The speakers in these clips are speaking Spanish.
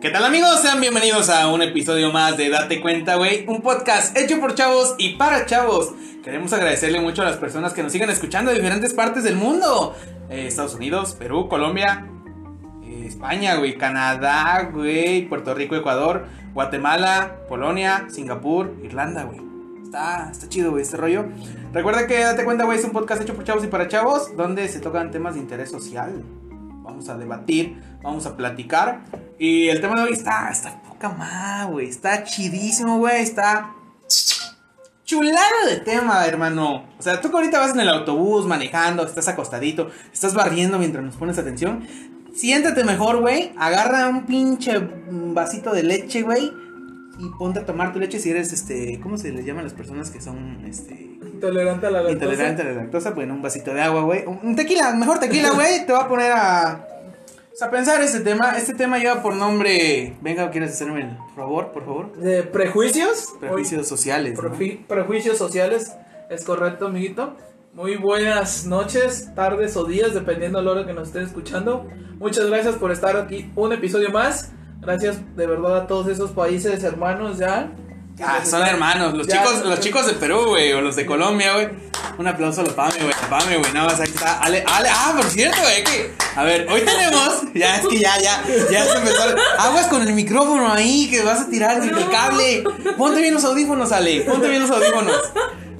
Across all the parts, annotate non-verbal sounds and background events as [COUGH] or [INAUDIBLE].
¿Qué tal amigos? Sean bienvenidos a un episodio más de Date Cuenta, güey. Un podcast hecho por chavos y para chavos. Queremos agradecerle mucho a las personas que nos siguen escuchando de diferentes partes del mundo. Eh, Estados Unidos, Perú, Colombia, eh, España, güey, Canadá, güey, Puerto Rico, Ecuador, Guatemala, Polonia, Singapur, Irlanda, güey. Está, está chido, güey, este rollo. Recuerda que Date Cuenta, güey, es un podcast hecho por chavos y para chavos, donde se tocan temas de interés social. Vamos a debatir, vamos a platicar. Y el tema de hoy está, está poca más, güey. Está chidísimo, güey. Está chulado de tema, hermano. O sea, tú que ahorita vas en el autobús manejando, estás acostadito, estás barriendo mientras nos pones atención. Siéntate mejor, güey. Agarra un pinche vasito de leche, güey. Y ponte a tomar tu leche si eres, este, ¿cómo se les llaman las personas que son, este, Intolerante a la lactosa. intolerante a la lactosa? Bueno, un vasito de agua, güey. Un tequila, mejor tequila, güey. Te va a poner a, pues, a pensar este tema. Este tema lleva por nombre, venga, ¿quieres hacerme el favor, por favor? De prejuicios. Prejuicios sociales. prejuicios sociales. Es correcto, amiguito. Muy buenas noches, tardes o días, dependiendo de la hora que nos estén escuchando. Muchas gracias por estar aquí un episodio más. Gracias de verdad a todos esos países hermanos ya. Ah, son hermanos, los Ya, chicos, los chicos de Perú, güey, o los de Colombia, güey. Un aplauso a los Pame, güey, Pame, güey, nada más aquí está Ale, Ale, ah, por cierto, güey, que, a ver, hoy tenemos, [LAUGHS] ya, es que ya, ya, ya se empezó, aguas con el micrófono ahí, que vas a tirar el cable, ponte bien los audífonos, Ale, ponte bien los audífonos,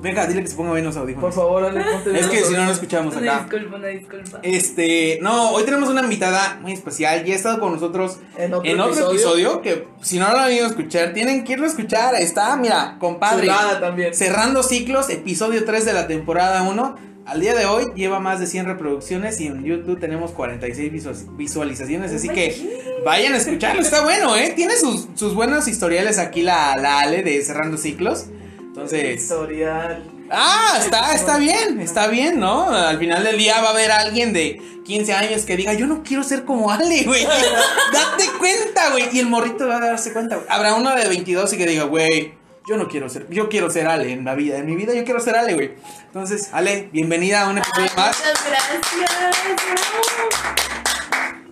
venga, dile que se ponga bien los Por audífonos, favor, Ale, ponte es bien que los si no, no escuchamos Una acá. disculpa, una disculpa. Este, no, hoy tenemos una invitada muy especial. Ya ha estado con nosotros En otro episodio. episodio. que si no lo han ido a escuchar, tienen que irlo a escuchar. Está, mira, compadre. Chulada también. Cerrando ciclos, episodio 3 de la temporada 1. Al día de hoy lleva más de 100 reproducciones y en YouTube tenemos 46 visu- visualizaciones. Así que vayan a escucharlo, está bueno, ¿eh? Tiene sus, sus buenos historiales aquí la, la Ale de Cerrando Ciclos. Entonces, Historial. Ah, está, está bien, está bien, ¿no? Al final del día va a haber alguien de 15 años que diga, yo no quiero ser como Ale, güey. [LAUGHS] Date cuenta, güey. Y el morrito va a darse cuenta, güey. Habrá uno de 22 y que diga, güey, yo no quiero ser, yo quiero ser Ale en la vida. En mi vida yo quiero ser Ale, güey. Entonces, Ale, bienvenida a un episodio Ay, más. muchas gracias.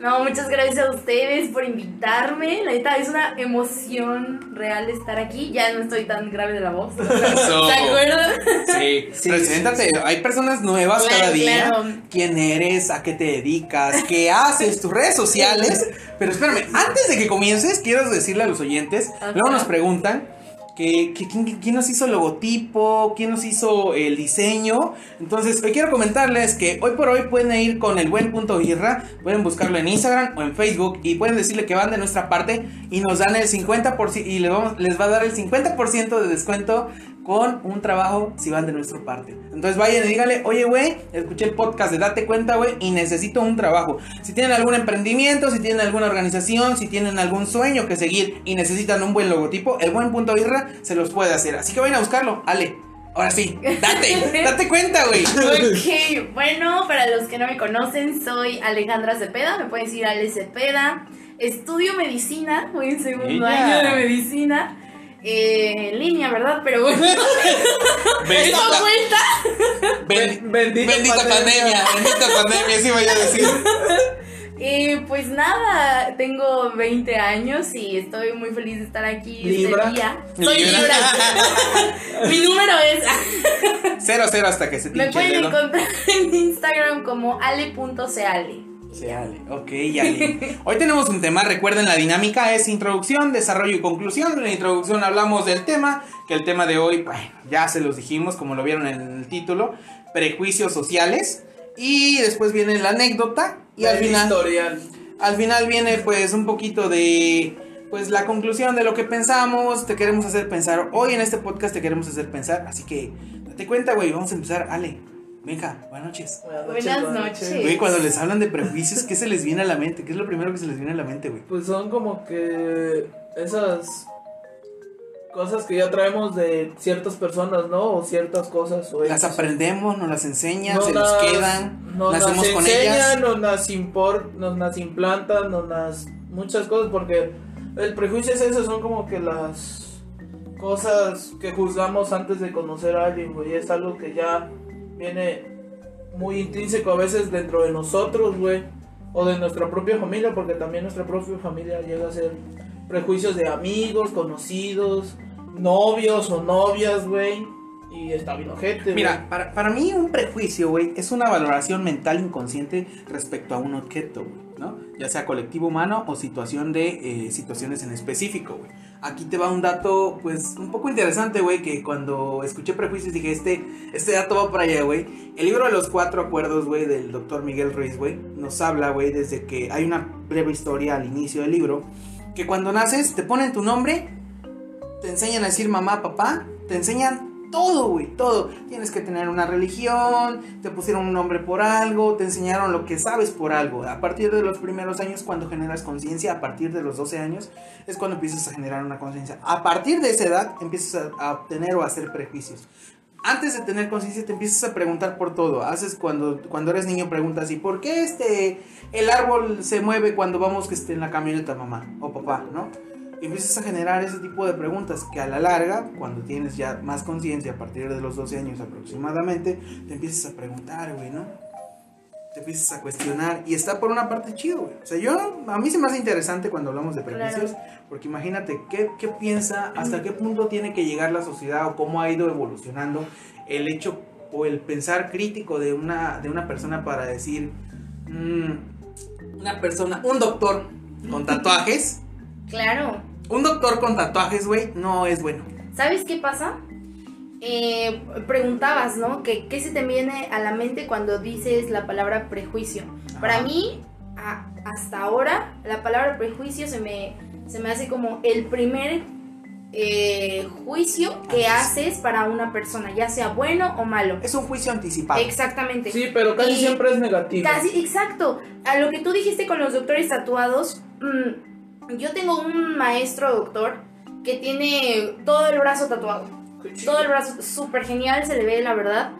No, muchas gracias a ustedes por invitarme. La neta es una emoción real estar aquí. Ya no estoy tan grave de la voz. [LAUGHS] Eso. ¿Se acuerdan? Sí, Sí, preséntate. Hay personas nuevas Claro, cada día. claro. ¿Quién eres? ¿A qué te dedicas? ¿Qué haces? Tus redes sociales. Pero espérame, antes de que comiences, quiero decirle a los oyentes. Ajá. Luego nos preguntan. Que, quién, nos hizo el logotipo, quién nos hizo el diseño. Entonces, hoy quiero comentarles que hoy por hoy pueden ir con el buen punto birra, pueden buscarlo en Instagram o en Facebook y pueden decirle que van de nuestra parte y nos dan el 50% y les va a dar el 50% de descuento con un trabajo si van de nuestra parte. Entonces vayan y díganle, oye, güey, escuché el podcast de Date Cuenta, güey, y necesito un trabajo. Si tienen algún emprendimiento, si tienen alguna organización, si tienen algún sueño que seguir y necesitan un buen logotipo, el buen punto birra se los puede hacer. Así que vayan a buscarlo, Ale. Ahora sí, date, [LAUGHS] date cuenta, güey. Ok, bueno, para los que no me conocen, soy Alejandra Cepeda. Me pueden decir Ale Cepeda. Estudio medicina, voy en segundo Ella. año de medicina. Eh, en línea, ¿verdad? Pero bueno, Bendita, vuelta. ben- Bendita bendita pandemia. pandemia. bendita pandemia, sí vaya a decir. Eh, pues nada, tengo 20 años y estoy muy feliz de estar aquí Libra. este día. Soy Libra. Libra. Mi número es. Cero, cero hasta que se Me pinche pueden encontrar en Instagram como ale.ceale. Sí, Ale. Ok, Ale. [LAUGHS] Hoy tenemos un tema, recuerden la dinámica es introducción, desarrollo y conclusión. En la introducción hablamos del tema, que el tema de hoy, bueno, ya se los dijimos, como lo vieron en el título, prejuicios sociales. Y después viene la anécdota y al Del final, Historial. al final viene pues un poquito de pues la conclusión de lo que pensamos, te queremos hacer pensar. Hoy en este podcast te queremos hacer pensar, así que date cuenta, güey, vamos a empezar. Ale, venga, buenas noches. Buenas noches. Güey, cuando les hablan de prejuicios, ¿qué se les viene a la mente? ¿Qué es lo primero que se les viene a la mente, güey? Pues son como que esas cosas que ya traemos de ciertas personas, ¿no? O ciertas cosas. O Las aprendemos, nos las enseñan, Nos se nos quedan, nos las nacemos con enseñan, ellas. Nos las, import, nos las implantan, nos las... Muchas cosas, porque el prejuicio es eso, son como que las cosas que juzgamos antes de conocer a alguien, güey. Es algo que ya viene muy intrínseco a veces dentro de nosotros, güey. o de nuestra propia familia, porque también nuestra propia familia llega a ser prejuicios de amigos, conocidos, novios o novias, güey. Y está bien ojete. Mira, para, para mí un prejuicio, güey, es una valoración mental inconsciente respecto a un objeto, güey. Ya sea colectivo humano o situación de eh, situaciones en específico, güey. Aquí te va un dato, pues, un poco interesante, güey, que cuando escuché prejuicios dije, este, este dato va para allá, güey. El libro de los cuatro acuerdos, güey, del doctor Miguel Ruiz, güey, nos habla, güey, desde que hay una breve historia al inicio del libro, que cuando naces te ponen tu nombre, te enseñan a decir mamá, papá, te enseñan todo, güey, todo. Tienes que tener una religión, te pusieron un nombre por algo, te enseñaron lo que sabes por algo. A partir de los primeros años, cuando generas conciencia, a partir de los 12 años, es cuando empiezas a generar una conciencia. A partir de esa edad, empiezas a, obtener o a hacer prejuicios. Antes de tener conciencia te empiezas a preguntar por todo. Haces cuando, cuando eres niño preguntas, ¿y por qué este el árbol se mueve cuando vamos que esté en la camioneta mamá o papá, ¿no? Empiezas a generar ese tipo de preguntas que a la larga, cuando tienes ya más conciencia, a partir de los 12 años aproximadamente, te empiezas a preguntar, güey, ¿no? Te empiezas a cuestionar y está por una parte chido, güey. O sea, yo, a mí se me hace interesante cuando hablamos de prejuicios, porque imagínate, ¿qué, ¿qué piensa, hasta qué punto tiene que llegar la sociedad o cómo ha ido evolucionando el hecho o el pensar crítico de una, de una persona para decir, mm, una persona, un doctor con [LAUGHS] tatuajes, Claro. Un doctor con tatuajes, güey, no es bueno. ¿Sabes qué pasa? Eh, preguntabas, ¿no? Que, ¿Qué se te viene a la mente cuando dices la palabra prejuicio? Para mí, a- hasta ahora, la palabra prejuicio se me, se me hace como el primer eh, juicio que haces para una persona, ya sea bueno o malo. Es un juicio anticipado. Exactamente. Sí, pero casi Y- siempre es negativo. Casi, exacto. A lo que tú dijiste con los doctores tatuados, mm, yo tengo un maestro doctor que tiene todo el brazo tatuado. Todo el brazo súper genial, se le ve la verdad.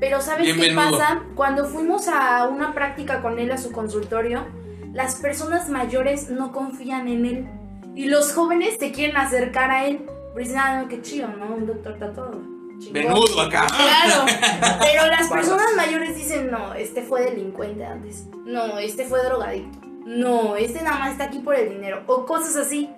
Pero ¿sabes Bien qué menudo. pasa? Cuando fuimos a una práctica con él a su consultorio, las personas mayores no confían en él. Y los jóvenes se quieren acercar a él. Pero dicen, ah, no, qué chido, ¿no? Un doctor tatuado. chingón". Venudo acá. Claro, [LAUGHS] pero las personas mayores dicen, no, este fue delincuente antes, no, este fue drogadicto, no, este nada más está aquí por el dinero, o cosas así.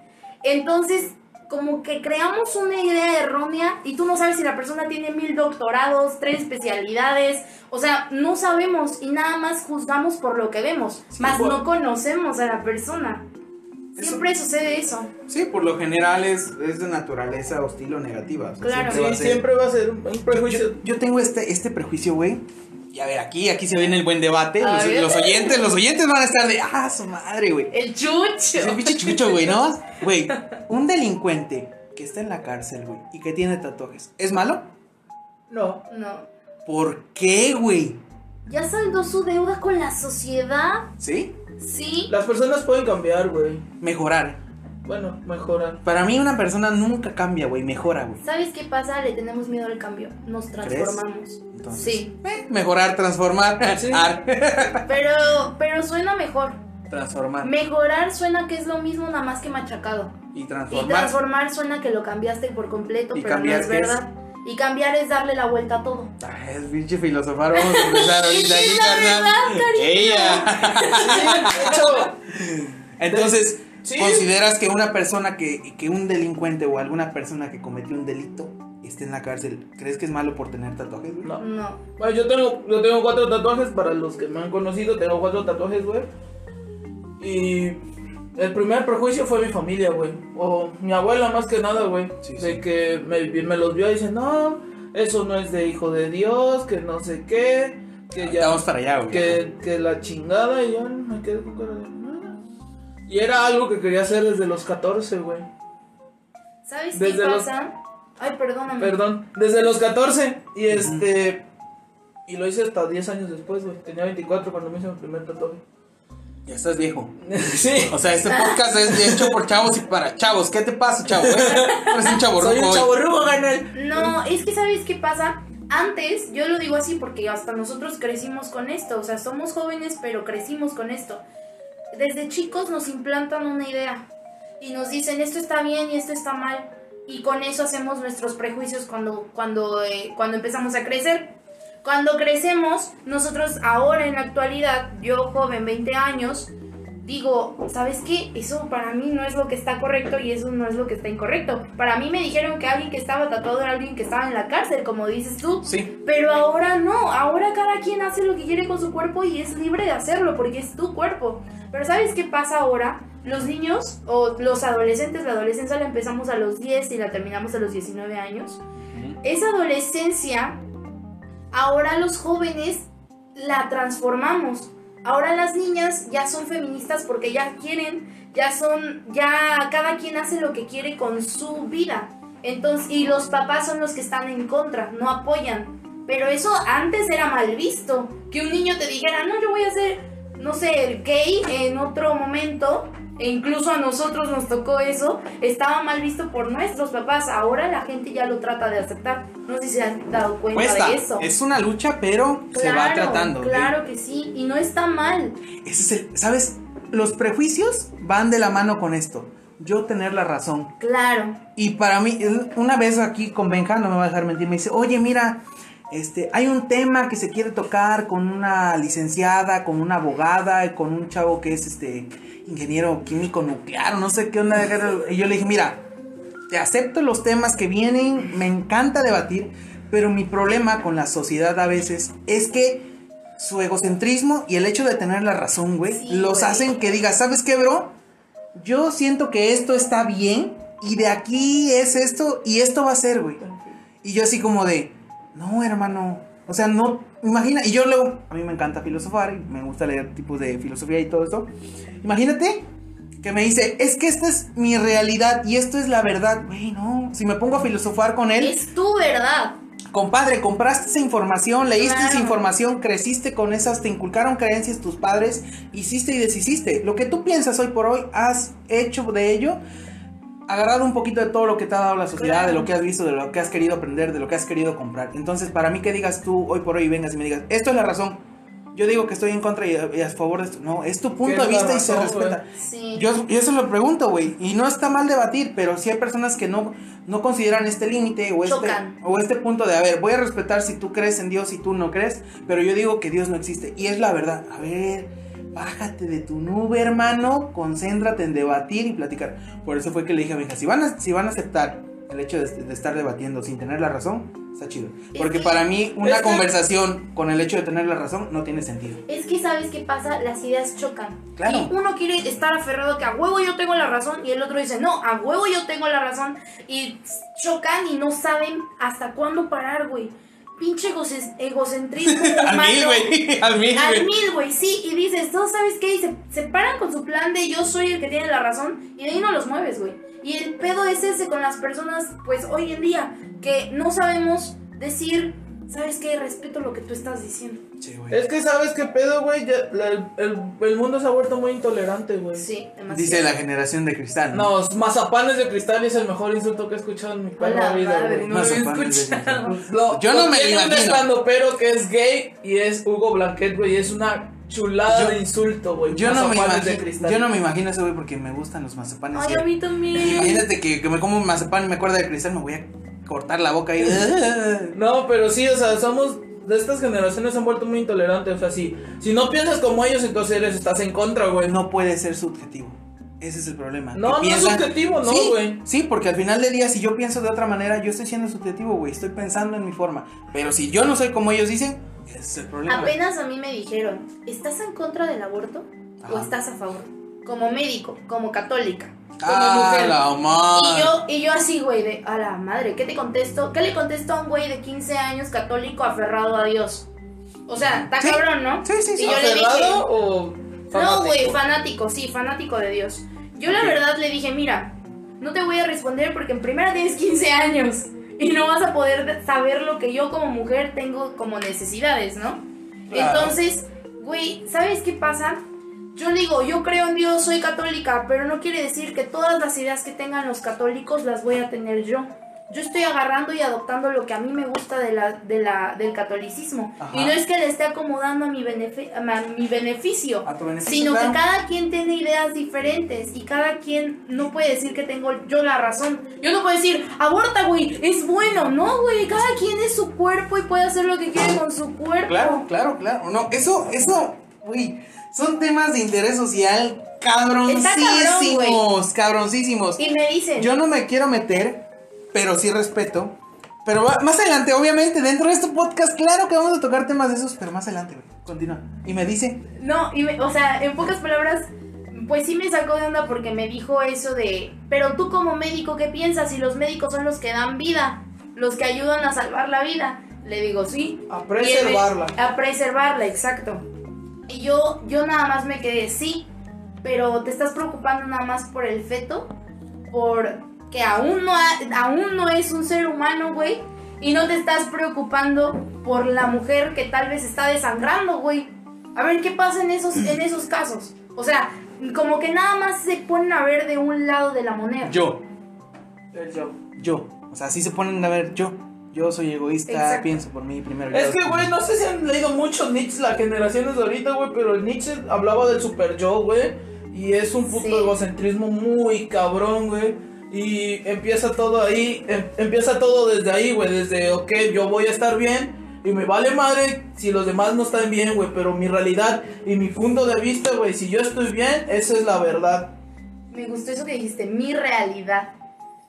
Entonces, como que creamos una idea errónea y tú no sabes si la persona tiene mil doctorados, tres especialidades, o sea, no sabemos y nada más juzgamos por lo que vemos, Sí, más por- no conocemos a la persona. Eso- Siempre sucede eso. Sí, por lo general es, es de naturaleza hostil o negativa. o sea, Claro. siempre va a Sí, ser- siempre va a ser un un prejuicio. Yo, yo tengo este, este prejuicio, güey. Y a ver, aquí, aquí se viene el buen debate. Los oyentes, los oyentes van a estar de, ah, su madre, güey. El chucho. Es el pinche chucho, güey, ¿no? [LAUGHS] Güey, un delincuente que está en la cárcel, güey, y que tiene tatuajes, ¿es malo? No. No. ¿Por qué, güey? Ya saldó su deuda con la sociedad. ¿Sí? Sí. Las personas pueden cambiar, güey. Mejorar. Bueno, mejoran. Para mí una persona nunca cambia, güey, mejora, güey. ¿Sabes qué pasa? Le tenemos miedo al cambio. Nos transformamos. Entonces, Sí. eh, mejorar, transformar. Sí. Ar. Pero, pero suena mejor. transformar. Mejorar suena que es lo mismo nada más que machacado. Y Y transformar. transformar suena que lo cambiaste por completo, ¿Y pero no cambiar es verdad. Y cambiar es darle la vuelta a todo. Ay, es pinche filosofar, vamos a empezar ahorita aquí, carnal. Ella. De hecho, Entonces, Sí. ¿consideras que una persona que, que un delincuente o alguna persona que cometió un delito esté en la cárcel, ¿crees que es malo por tener tatuajes, güey? no. No. Bueno, yo tengo, yo tengo cuatro tatuajes para los que me han conocido. Tengo cuatro tatuajes, güey. Y el primer prejuicio fue mi familia, güey. O mi abuela, más que nada, güey. Sí, de sí. que me, me los vio y dice, no, eso no es de hijo de Dios, que no sé qué. Que ya. Vamos para allá, güey. que, que la chingada y yo me quedé con cara de "Ah". Y era algo que quería hacer desde los 14, güey. ¿Sabes Desde qué los- pasa? Ay, perdóname. Perdón, desde los 14. Y este. Y lo hice hasta 10 años después, güey. Tenía 24 cuando me hice mi primer tatuaje. Ya estás viejo. [LAUGHS] sí. O sea, este podcast es hecho por chavos y para chavos. ¿Qué te pasa, chavo? [LAUGHS] Eres un chavo Soy un chaborrugo, ganel. No, es que ¿sabes qué pasa? Antes, yo lo digo así porque hasta nosotros crecimos con esto, o sea, somos jóvenes pero crecimos con esto. Desde chicos nos implantan una idea y nos dicen esto está bien y esto está mal y con eso hacemos nuestros prejuicios cuando, cuando, eh, cuando empezamos a crecer. Cuando crecemos, nosotros ahora en la actualidad, yo joven, 20 años, digo, ¿sabes qué? Eso para mí no es lo que está correcto y eso no es lo que está incorrecto. Para mí me dijeron que alguien que estaba tatuado era alguien que estaba en la cárcel, como dices tú. Sí. Pero ahora no, ahora cada quien hace lo que quiere con su cuerpo y es libre de hacerlo porque es tu cuerpo. Pero ¿sabes qué pasa ahora? Los niños o los adolescentes, la adolescencia la empezamos a los 10 y la terminamos a los 19 años. Esa adolescencia, ahora los jóvenes la transformamos. Ahora las niñas ya son feministas porque ya quieren, ya son, ya cada quien hace lo que quiere con su vida. Entonces, y los papás son los que están en contra, no apoyan. Pero eso antes era mal visto. Que un niño te dijera, no, yo voy a ser, no sé, gay en otro momento. E incluso a nosotros nos tocó eso. Estaba mal visto por nuestros papás. Ahora la gente ya lo trata de aceptar. No sé si se han dado cuenta Cuesta. de eso. Es una lucha, pero se va tratando. Claro que sí. Y no está mal. Ese es el, ¿Sabes? Los prejuicios van de la mano con esto. Yo tener la razón. Claro. Y para mí, una vez aquí con Benja, no me va a dejar mentir, me dice, oye, mira, este, hay un tema que se quiere tocar con una licenciada, con una abogada, con un chavo que es este ingeniero químico nuclear, no sé qué onda. Y yo le dije, mira, te acepto los temas que vienen, me encanta debatir, pero mi problema con la sociedad a veces es que su egocentrismo y el hecho de tener la razón, güey, Sí, los güey. hacen que digas, ¿sabes qué, bro? Yo siento que esto está bien y de aquí es esto y esto va a ser, güey. Y yo así como de, no, hermano. O sea, no, imagina, y yo luego, a mí me encanta filosofar y me gusta leer tipos de filosofía y todo esto. Imagínate que me dice, es que esta es mi realidad y esto es la verdad. Güey, no, si me pongo a filosofar con él, Es tu verdad. compadre, compraste esa información, leíste esa Claro. información, creciste con esas, te inculcaron creencias tus padres, hiciste y deshiciste. Lo que tú piensas hoy por hoy, has hecho de ello, agarrado un poquito de todo lo que te ha dado la sociedad, Claro. de lo que has visto, de lo que has querido aprender, de lo que has querido comprar. Entonces, para mí que digas tú hoy por hoy vengas y me digas, esto es la razón. Yo digo que estoy en contra y, y a favor de esto. No, es tu punto de vista y se razón, respeta. Sí. Yo, yo se lo pregunto, güey. Y no está mal debatir, pero si hay personas que no, no consideran este límite o este, o este punto de, a ver, voy a respetar si tú crees en Dios y tú no crees, pero yo digo que Dios no existe. Y es la verdad. A ver, bájate de tu nube, hermano. Concéntrate en debatir y platicar. Por eso fue que le dije a mi hija, si van a, si van a aceptar el hecho de, de estar debatiendo sin tener la razón, está chido. Es Porque que- para mí una que- conversación con el hecho de tener la razón no tiene sentido. Es que sabes qué pasa, las ideas chocan. Claro. Y uno quiere estar aferrado que a huevo yo tengo la razón y el otro dice, no, a huevo yo tengo la razón. Y chocan y no saben hasta cuándo parar, güey. Pinche egocen- egocentrismo. [LAUGHS] Al mil, güey. Al mil, Al güey. mil, güey, sí. Y dices, ¿tú sabes qué? Y se, se paran con su plan de yo soy el que tiene la razón y de ahí no los mueves, güey. Y el pedo es ese con las personas, pues hoy en día, que no sabemos decir, ¿sabes qué? Respeto lo que tú estás diciendo. Sí, güey. Es que sabes qué pedo, güey. Ya- la- el, el- el mundo se ha vuelto muy intolerante, güey. Sí, demasiado. Dice la generación de cristal. No, mazapanes de cristal es el mejor insulto que he escuchado en mi perra vida, madre, güey. no lo Mazapanes de escuchado. Lo- Yo no me tiene un imagino. estandopero que es gay y es Hugo Blanquet, güey. y Es una chulada Yo- de insulto, güey. Yo no, me Mazapanes de imagino, cristal. yo no me imagino eso, güey, porque me gustan los mazapanes. Ay, güey. a mí también. Imagínate que, que me como un mazapán y me acuerdo de cristal, me voy a cortar la boca y... [LAUGHS] No, pero sí, o sea, somos. De estas generaciones se han vuelto muy intolerantes. O sea, si, si no piensas como ellos, entonces eres, estás en contra, güey. no puede ser subjetivo. Ese es el problema. No, no es subjetivo, no, Sí, güey. Sí, porque al final del día, si yo pienso de otra manera, yo estoy siendo subjetivo, güey. Estoy pensando en mi forma. Pero si yo no soy como ellos dicen, ese es el problema. Apenas a mí me dijeron, ¿estás en contra del aborto o estás a favor? Como médico, como católica, como Ah, mujer. la madre. Y yo, y yo así, güey, de a la madre, ¿qué te contesto? ¿Qué le contesto a un güey de 15 años católico aferrado a Dios? O sea, está Sí. cabrón, ¿no? Sí, sí, sí. Y yo le dije, ¿Aferrado o no, fanático? güey, fanático, sí, fanático de Dios. Yo la verdad le dije, mira, no te voy a responder porque en primera tienes 15 años y no vas a poder de- saber lo que yo como mujer tengo como necesidades, ¿no? Claro. Entonces, güey, ¿sabes qué pasa? Yo digo, yo creo en Dios, soy católica, pero no quiere decir que todas las ideas que tengan los católicos las voy a tener yo. yo estoy agarrando y adoptando lo que a mí me gusta de la, de la, del catolicismo. Ajá. Y no es que le esté acomodando a mi, benefi- a mi beneficio, A beneficio, sino claro. que cada quien tiene ideas diferentes y cada quien no puede decir que tengo yo la razón. Yo no puedo decir, aborta, güey, es bueno. No, güey, cada quien es su cuerpo y puede hacer lo que quiere con su cuerpo. Claro, claro, claro. No, eso, eso, uy, son temas de interés social cabroncísimos, cabroncísimos. Y me dicen, Yo no me quiero meter, pero sí respeto. Pero más adelante, obviamente, dentro de este podcast, claro que vamos a tocar temas de esos, pero más adelante, güey. Continúa. Y me dice, No, y me- o sea, en pocas palabras, pues sí me sacó de onda porque me dijo eso de, pero tú como médico, ¿qué piensas? Si los médicos son los que dan vida, los que ayudan a salvar la vida. Le digo, sí. A me- preservarla. A preservarla, exacto. Y yo, yo nada más me quedé, sí, pero te estás preocupando nada más por el feto, por que aún no, ha- aún no es un ser humano, güey, y no te estás preocupando por la mujer que tal vez está desangrando, güey. A ver qué pasa en esos, en esos casos. O sea, como que nada más se ponen a ver de un lado de la moneda. yo, El yo. yo. O sea, así se ponen a ver, yo. Yo soy egoísta, Exacto. pienso por mí primero. Es que, güey, no sé si han leído mucho Nietzsche, las generaciones de ahorita, güey, pero el Nietzsche hablaba del super yo, güey. Y es un puto Sí. egocentrismo muy cabrón, güey. Y empieza todo ahí, em- empieza todo desde ahí, güey, desde, ok, yo voy a estar bien. Y me vale madre si los demás no están bien, güey, pero mi realidad y mi punto de vista, güey, si yo estoy bien, esa es la verdad. Me gustó eso que dijiste, mi realidad.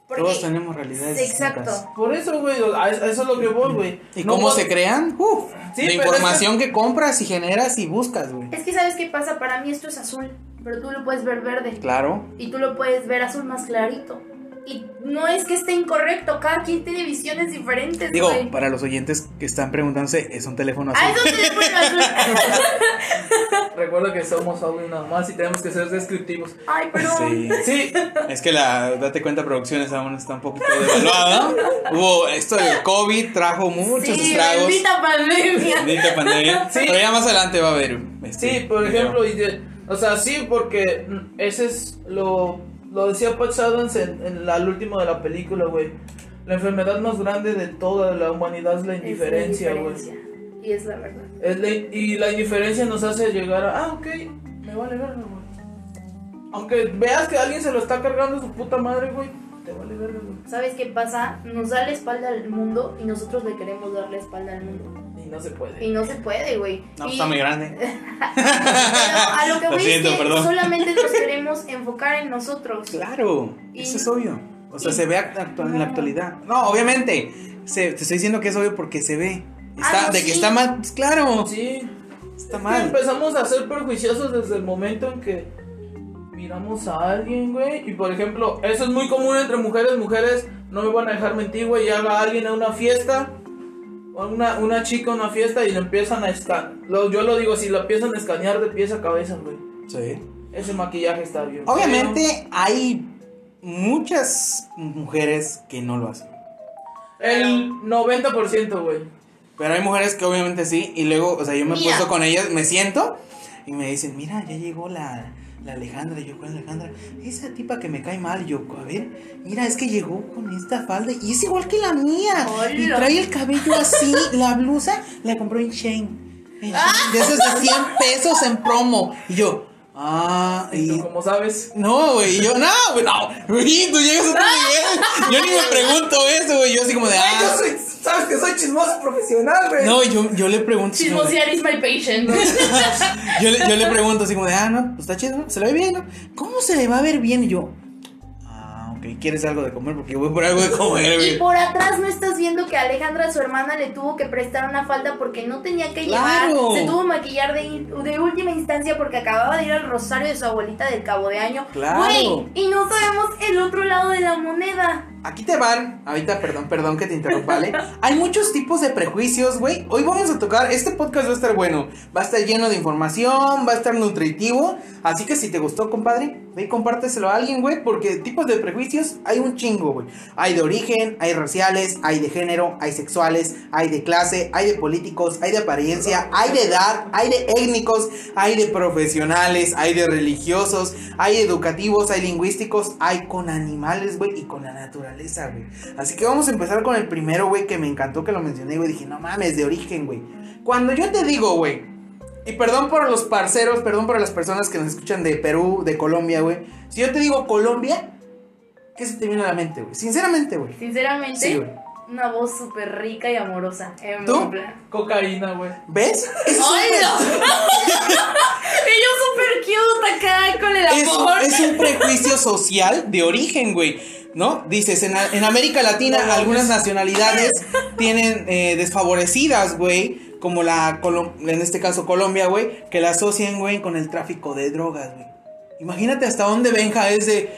Porque- Todos tenemos realidades Exacto. distintas. Por eso, güey, a eso es lo que voy, güey. ¿Y No cómo se crean? Uf, Sí, la información que compras y generas y buscas, güey. Es que sabes qué pasa, para mí esto es azul, pero tú lo puedes ver verde. Claro. Y tú lo puedes ver azul más clarito. Y no es que esté incorrecto, cada quien tiene visiones diferentes, Digo, güey. para los oyentes que están preguntándose, es un teléfono azul. Ah, es un teléfono azul. [LAUGHS] Recuerda que somos audio nada más y tenemos que ser descriptivos. Ay, perdón. Sí. Sí, Es que la Date Cuenta Producciones aún está un poquito devaluada. Hubo esto del COVID, trajo muchos sí, estragos. bendita pandemia. Bendita pandemia. Sí. Pero ya más adelante va a haber. este, sí, por ejemplo, y de- o sea, sí, porque ese es lo, lo decía Patch Adams en, en la, el último de la película, güey. La enfermedad más grande de toda la humanidad es la Es la indiferencia, güey. Y es la verdad. Es la- y la indiferencia nos hace llegar a, ah, ok, me vale verga, güey. Aunque veas que alguien se lo está cargando su puta madre, güey, te vale verga, güey. ¿Sabes qué pasa? Nos da la espalda al mundo y nosotros le queremos dar la espalda al mundo. Y no se puede. Y no se puede, güey. No, Y- está muy grande. [LAUGHS] Pero a lo que Lo voy siento, es que perdón. solamente nos queremos enfocar en nosotros. Claro, Y- eso es obvio. O sea, y- se ve actu- en la actualidad. No, obviamente. Se, te estoy diciendo que es obvio porque se ve. Está, Ah, no, de que está mal, pues claro. Sí. Está Es que mal. empezamos a ser perjuiciosos desde el momento en que miramos a alguien, güey. Y por ejemplo, eso es muy común entre mujeres. Mujeres, no me van a dejar mentir, güey. Llega alguien a una fiesta, o una, una chica a una fiesta y le empiezan a escanear. Yo lo digo, si lo empiezan a escanear de pies a cabeza, güey. Sí. Ese maquillaje está bien. Obviamente hay muchas mujeres que no lo hacen. El 90%, güey. Pero hay mujeres que obviamente sí. Y luego, o sea, yo me he puesto con ellas, me siento y me dicen, mira, ya llegó la, la Alejandra. Y yo, ¿cuál Alejandra? Esa tipa que me cae mal. Yo, a ver, mira, es que llegó con esta falda y es igual que la mía. Y trae el cabello así. [LAUGHS] la blusa la compró en Shane. En Shein, De esos de 100 pesos en promo. Y yo, ah, ¿Y y. cómo sabes? No, güey, yo, no, güey, no, güey, tú llegas a otro [LAUGHS] nivel. Yo ni me pregunto eso, güey, yo así como de, ah. yo soy, sabes que soy chismoso profesional, güey. No, yo, yo le pregunto. Chismosear is my patient. [LAUGHS] yo, le, yo le pregunto así como de, ah, no, pues está chido, ¿no? Se le ve bien, ¿no? ¿Cómo se le va a ver bien? Y yo, ah, ok, ¿quieres algo de comer? Porque yo voy por algo de comer, Y güey. por atrás no estás viendo que Alejandra, su hermana, le tuvo que prestar una falda porque no tenía que Claro. llevar. Se tuvo que maquillar de, última instancia porque acababa de ir al rosario de su abuelita del cabo de año. Claro. Güey, y no sabemos el otro lado de la moneda. Aquí te van, ahorita, perdón, perdón que te interrumpa, ¿vale? [LAUGHS] Hay muchos tipos de prejuicios, güey. Hoy vamos a tocar, este podcast va a estar bueno, va a estar lleno de información, va a estar nutritivo. Así que si te gustó, compadre, ve y compárteselo a alguien, güey, porque tipos de prejuicios hay un chingo, güey. Hay de origen, hay raciales, hay de género, hay sexuales, hay de clase, hay de políticos, hay de apariencia, hay de edad, hay de étnicos, hay de profesionales, hay de religiosos, hay educativos, hay lingüísticos, hay con animales, güey, y con la naturaleza. Naturaleza, güey. Así que vamos a empezar con el primero, güey, que me encantó que lo mencioné, güey. Dije, no mames, de origen, güey. Cuando yo te digo, güey, y perdón por los parceros, perdón por las personas que nos escuchan de Perú, de Colombia, güey. Si yo te digo Colombia, ¿qué se te viene a la mente, güey? Sinceramente, güey. Sinceramente, Sí, güey. una voz súper rica y amorosa. En ¿Tú? Cocaína, güey. ¿Ves? Es ¡Ay, no! Ellos [LAUGHS] súper cute acá con el Es, amor. es un prejuicio social de origen, güey. ¿No? Dices, en, en América Latina No, algunas pues. nacionalidades [LAUGHS] tienen eh, desfavorecidas, güey. Como la, Colom- en este caso Colombia, güey. Que la asocian, güey, con el tráfico de drogas, güey. Imagínate hasta dónde Benja es de...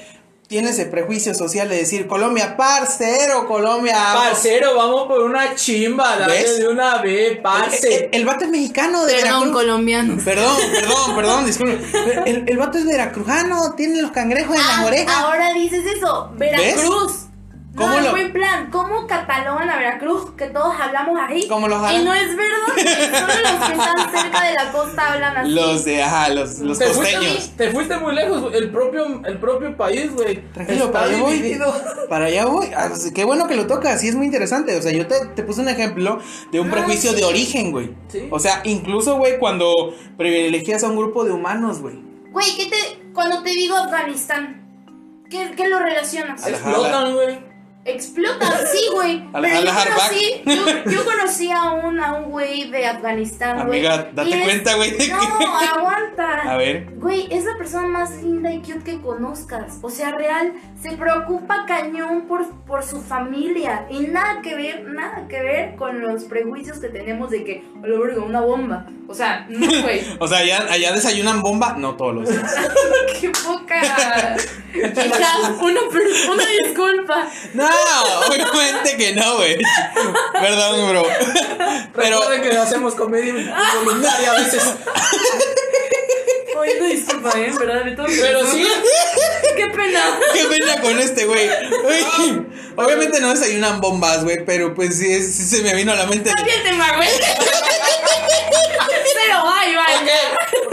Tiene ese prejuicio social de decir Colombia, parcero, Colombia. Parcero, vamos por una chimba, dale ¿Ves? de una vez, El, parce. el- el vato es mexicano de Perdón, Veracruz. colombianos. Perdón, perdón, perdón, disculpe. El, el vato es veracrujano, tiene los cangrejos en las Ah, orejas. ahora dices eso, Veracruz. ¿Cómo no, lo- buen plan, ¿cómo catalogan a Veracruz? Que todos hablamos ahí. ¿Cómo los Y no es verdad, [LAUGHS] que solo los que están cerca de la costa hablan así. Los de, ajá, los, los te, costeños. fuiste, te fuiste muy lejos, güey. el propio, el propio país, güey. Tranquilo, para allá voy. [LAUGHS] Para allá voy. Ah, qué bueno que lo tocas, sí es muy interesante. O sea, yo te, te puse un ejemplo de un Ah, prejuicio sí. de origen, güey. Sí. O sea, incluso, güey, cuando privilegias a un grupo de humanos, güey. Güey, ¿qué te, cuando te digo Afganistán, ¿qué, qué lo relacionas? Explotan, güey. Explotan, sí, güey. [LAUGHS] Pero yo conocí, yo, yo conocí a un, a un güey de Afganistán, güey. Amiga, date es- cuenta, güey. No, aguanta. A ver. Güey, es la persona más linda y cute que conozcas. O sea, real, se preocupa cañón por, por su familia. Y nada que ver, nada que ver con los prejuicios que tenemos de que, la verga, una bomba. O sea, no, [LAUGHS] güey. O sea, allá, allá desayunan bomba, no todos los días. [LAUGHS] Qué poca. Hija, una, una disculpa. No, obviamente que no, güey. Perdón, bro. Pero, Recuerden que hacemos comedia voluntaria a veces. Oye, una disculpa, ¿eh? ¿Verdad? De todo Pero sí, Qué pena. qué pena con este, güey. Güey, Obviamente no desayunan bombas, güey, pero pues sí, es- sí se me vino a la mente. Cambia el tema, güey. Pero, ay, vaya. ok.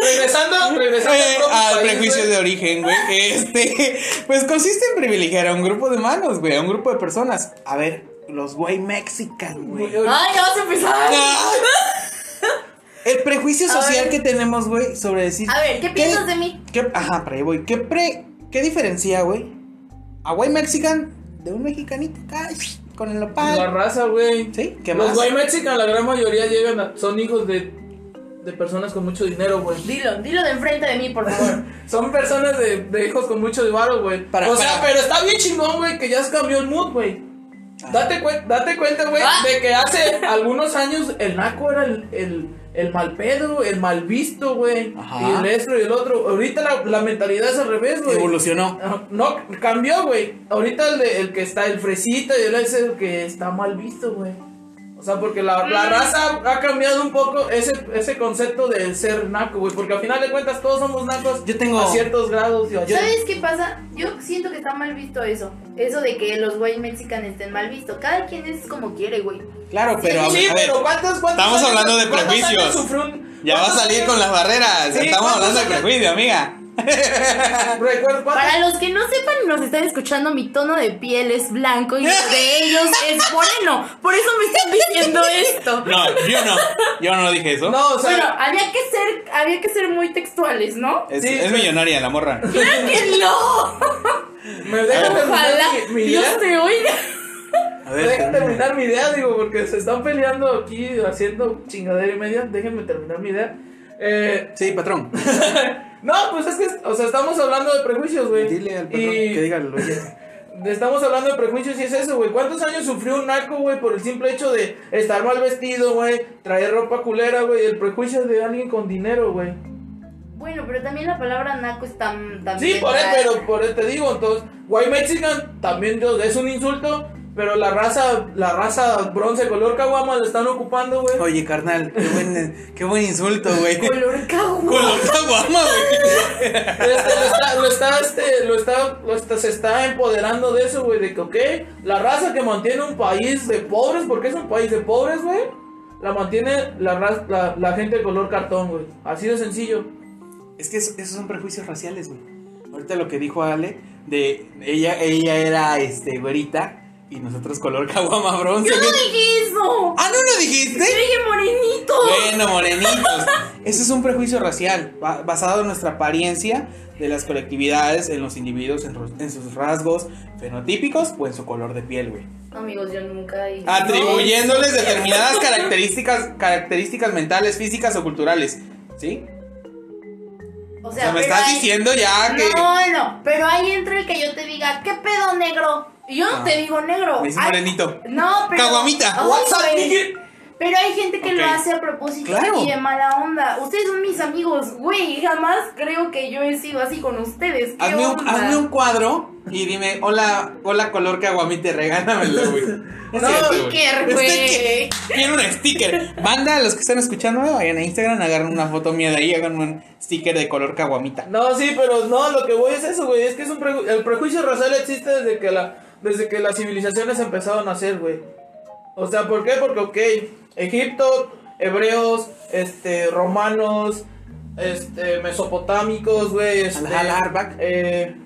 Regresando, regresando Eh, al país, prejuicio güey. de origen, güey. [LAUGHS] Este, pues consiste en privilegiar a un grupo de manos, güey, a un grupo de personas. A ver, los güey mexican, güey. Ay, ya vas a empezar. Ah. [LAUGHS] El prejuicio social que tenemos, güey, sobre decir. A ver, ¿qué piensas de mí? qué- ajá, para ahí voy. ¿Qué, pre, ¿Qué diferencia, güey? A güey mexican de un mexicanito acá, con el La opal. raza, güey. ¿Sí? ¿Qué Los más? güey mexicanos, la gran mayoría llegan a- son hijos de, de personas con mucho dinero, güey. Dilo, dilo de enfrente de mí, por favor. [LAUGHS] Son personas de, de hijos con mucho dinero, güey. Para- o sea, pero está bien chingón, güey, que ya se cambió el mood, güey. Date, cuen- date cuenta, güey, Ah. de que hace algunos años el naco era el, el, el mal pedo, el mal visto, güey. Y el esto y el otro. Ahorita la, la mentalidad es al revés, güey. Evolucionó. Ajá, No, cambió, güey. Ahorita el, de- el que está, el fresita, y él es el que está mal visto, güey. O sea, porque la, la raza ha cambiado un poco ese, ese concepto de ser naco, güey. Porque al final de cuentas todos somos nacos Yo tengo- a ciertos grados. Y a- ¿Sabes qué pasa? Yo siento que está mal visto eso. Eso de que los güey mexicanos estén mal vistos. Cada quien es como quiere, güey. Claro, pero a, sí, a ver, pero ¿cuántos, cuántos estamos años- hablando de prejuicios. un- ya va a salir años- con las barreras. Sí, estamos ¿cuántos hablando de prejuicio, amiga. [LAUGHS] Recuerdo, ¿cuántos- Para los que no sepan y nos están escuchando, mi tono de piel es blanco y el de ellos es moreno. Por eso me están diciendo esto. No, yo no. Yo no dije eso. No, o sea, Bueno, había que ser, había que ser muy textuales, ¿no? Es, Sí, es sí. millonaria la morra. ¡Claro que no! me dejan Ojalá terminar mi, mi idea. Dios te oiga. A Me ver, dejan termina. terminar mi idea, digo, porque se están peleando aquí haciendo chingadera y media. Déjenme terminar mi idea. Eh, Sí, patrón. [LAUGHS] no, pues es que, o sea, estamos hablando de prejuicios, güey. Dile al patrón Y que diga lo oyente. [LAUGHS] Estamos hablando de prejuicios y es eso, güey. ¿Cuántos años sufrió un naco, güey, por el simple hecho de estar mal vestido, güey? Traer ropa culera, güey. El prejuicio de alguien con dinero, güey. Bueno, pero también la palabra naco es tan... tan Sí, por eso, pero por eso te digo, entonces, white mexican también yo, es un insulto, pero la raza, la raza bronce color caguama lo están ocupando, güey. Oye, carnal, qué buen, qué buen insulto, güey. Color caguama. Color caguama, güey. Este, lo está, lo está, este, lo está, lo está, se está empoderando de eso, güey, de que, ok, la raza que mantiene un país de pobres, porque es un país de pobres, güey, la mantiene la, raza, la, la gente de color cartón, güey. Así de sencillo. Es que eso- esos son prejuicios raciales, güey. ahorita lo que dijo Ale, de ella, ella era este güerita y nosotros color [LAUGHS] caguama bronce. Yo no dije eso. Ah, ¿no lo dijiste? Yo dije morenito. Bueno, morenitos. [LAUGHS] Ese es un prejuicio racial, ba- basado en nuestra apariencia de las colectividades, en los individuos, en, sus rasgos fenotípicos o en su color de piel, güey. Amigos, yo nunca dije. Atribuyéndoles determinadas [LAUGHS] características, características mentales, físicas o culturales. ¿Sí? O O sea, me estás diciendo ya que. No, no, pero ahí entra el que yo te diga, ¿qué pedo negro? Y yo no Ah. te digo negro. Me dice morenito. No, pero. Caguamita. Ay, WhatsApp. Pero hay gente que lo hace a propósito Claro. y de mala onda. Ustedes son mis amigos, güey. Jamás creo que yo he sido así con ustedes. ¿Qué Hazme un, onda? hazme un cuadro y dime, hola, hola color caguamite, regálamelo, güey. [LAUGHS] No. Sticker, güey. Quiero un sticker. Banda, los que están escuchando, vayan a Instagram, agarren una foto mía de ahí, hagan un sticker de color caguamita. No, sí, pero no, lo que voy es eso, güey. Es que es un preju- el prejuicio racial existe desde que la desde que las civilizaciones empezaron a nacer, güey. O sea, ¿por qué? Porque, ok, Egipto, hebreos, este, romanos, este, mesopotámicos, güey, este, eh,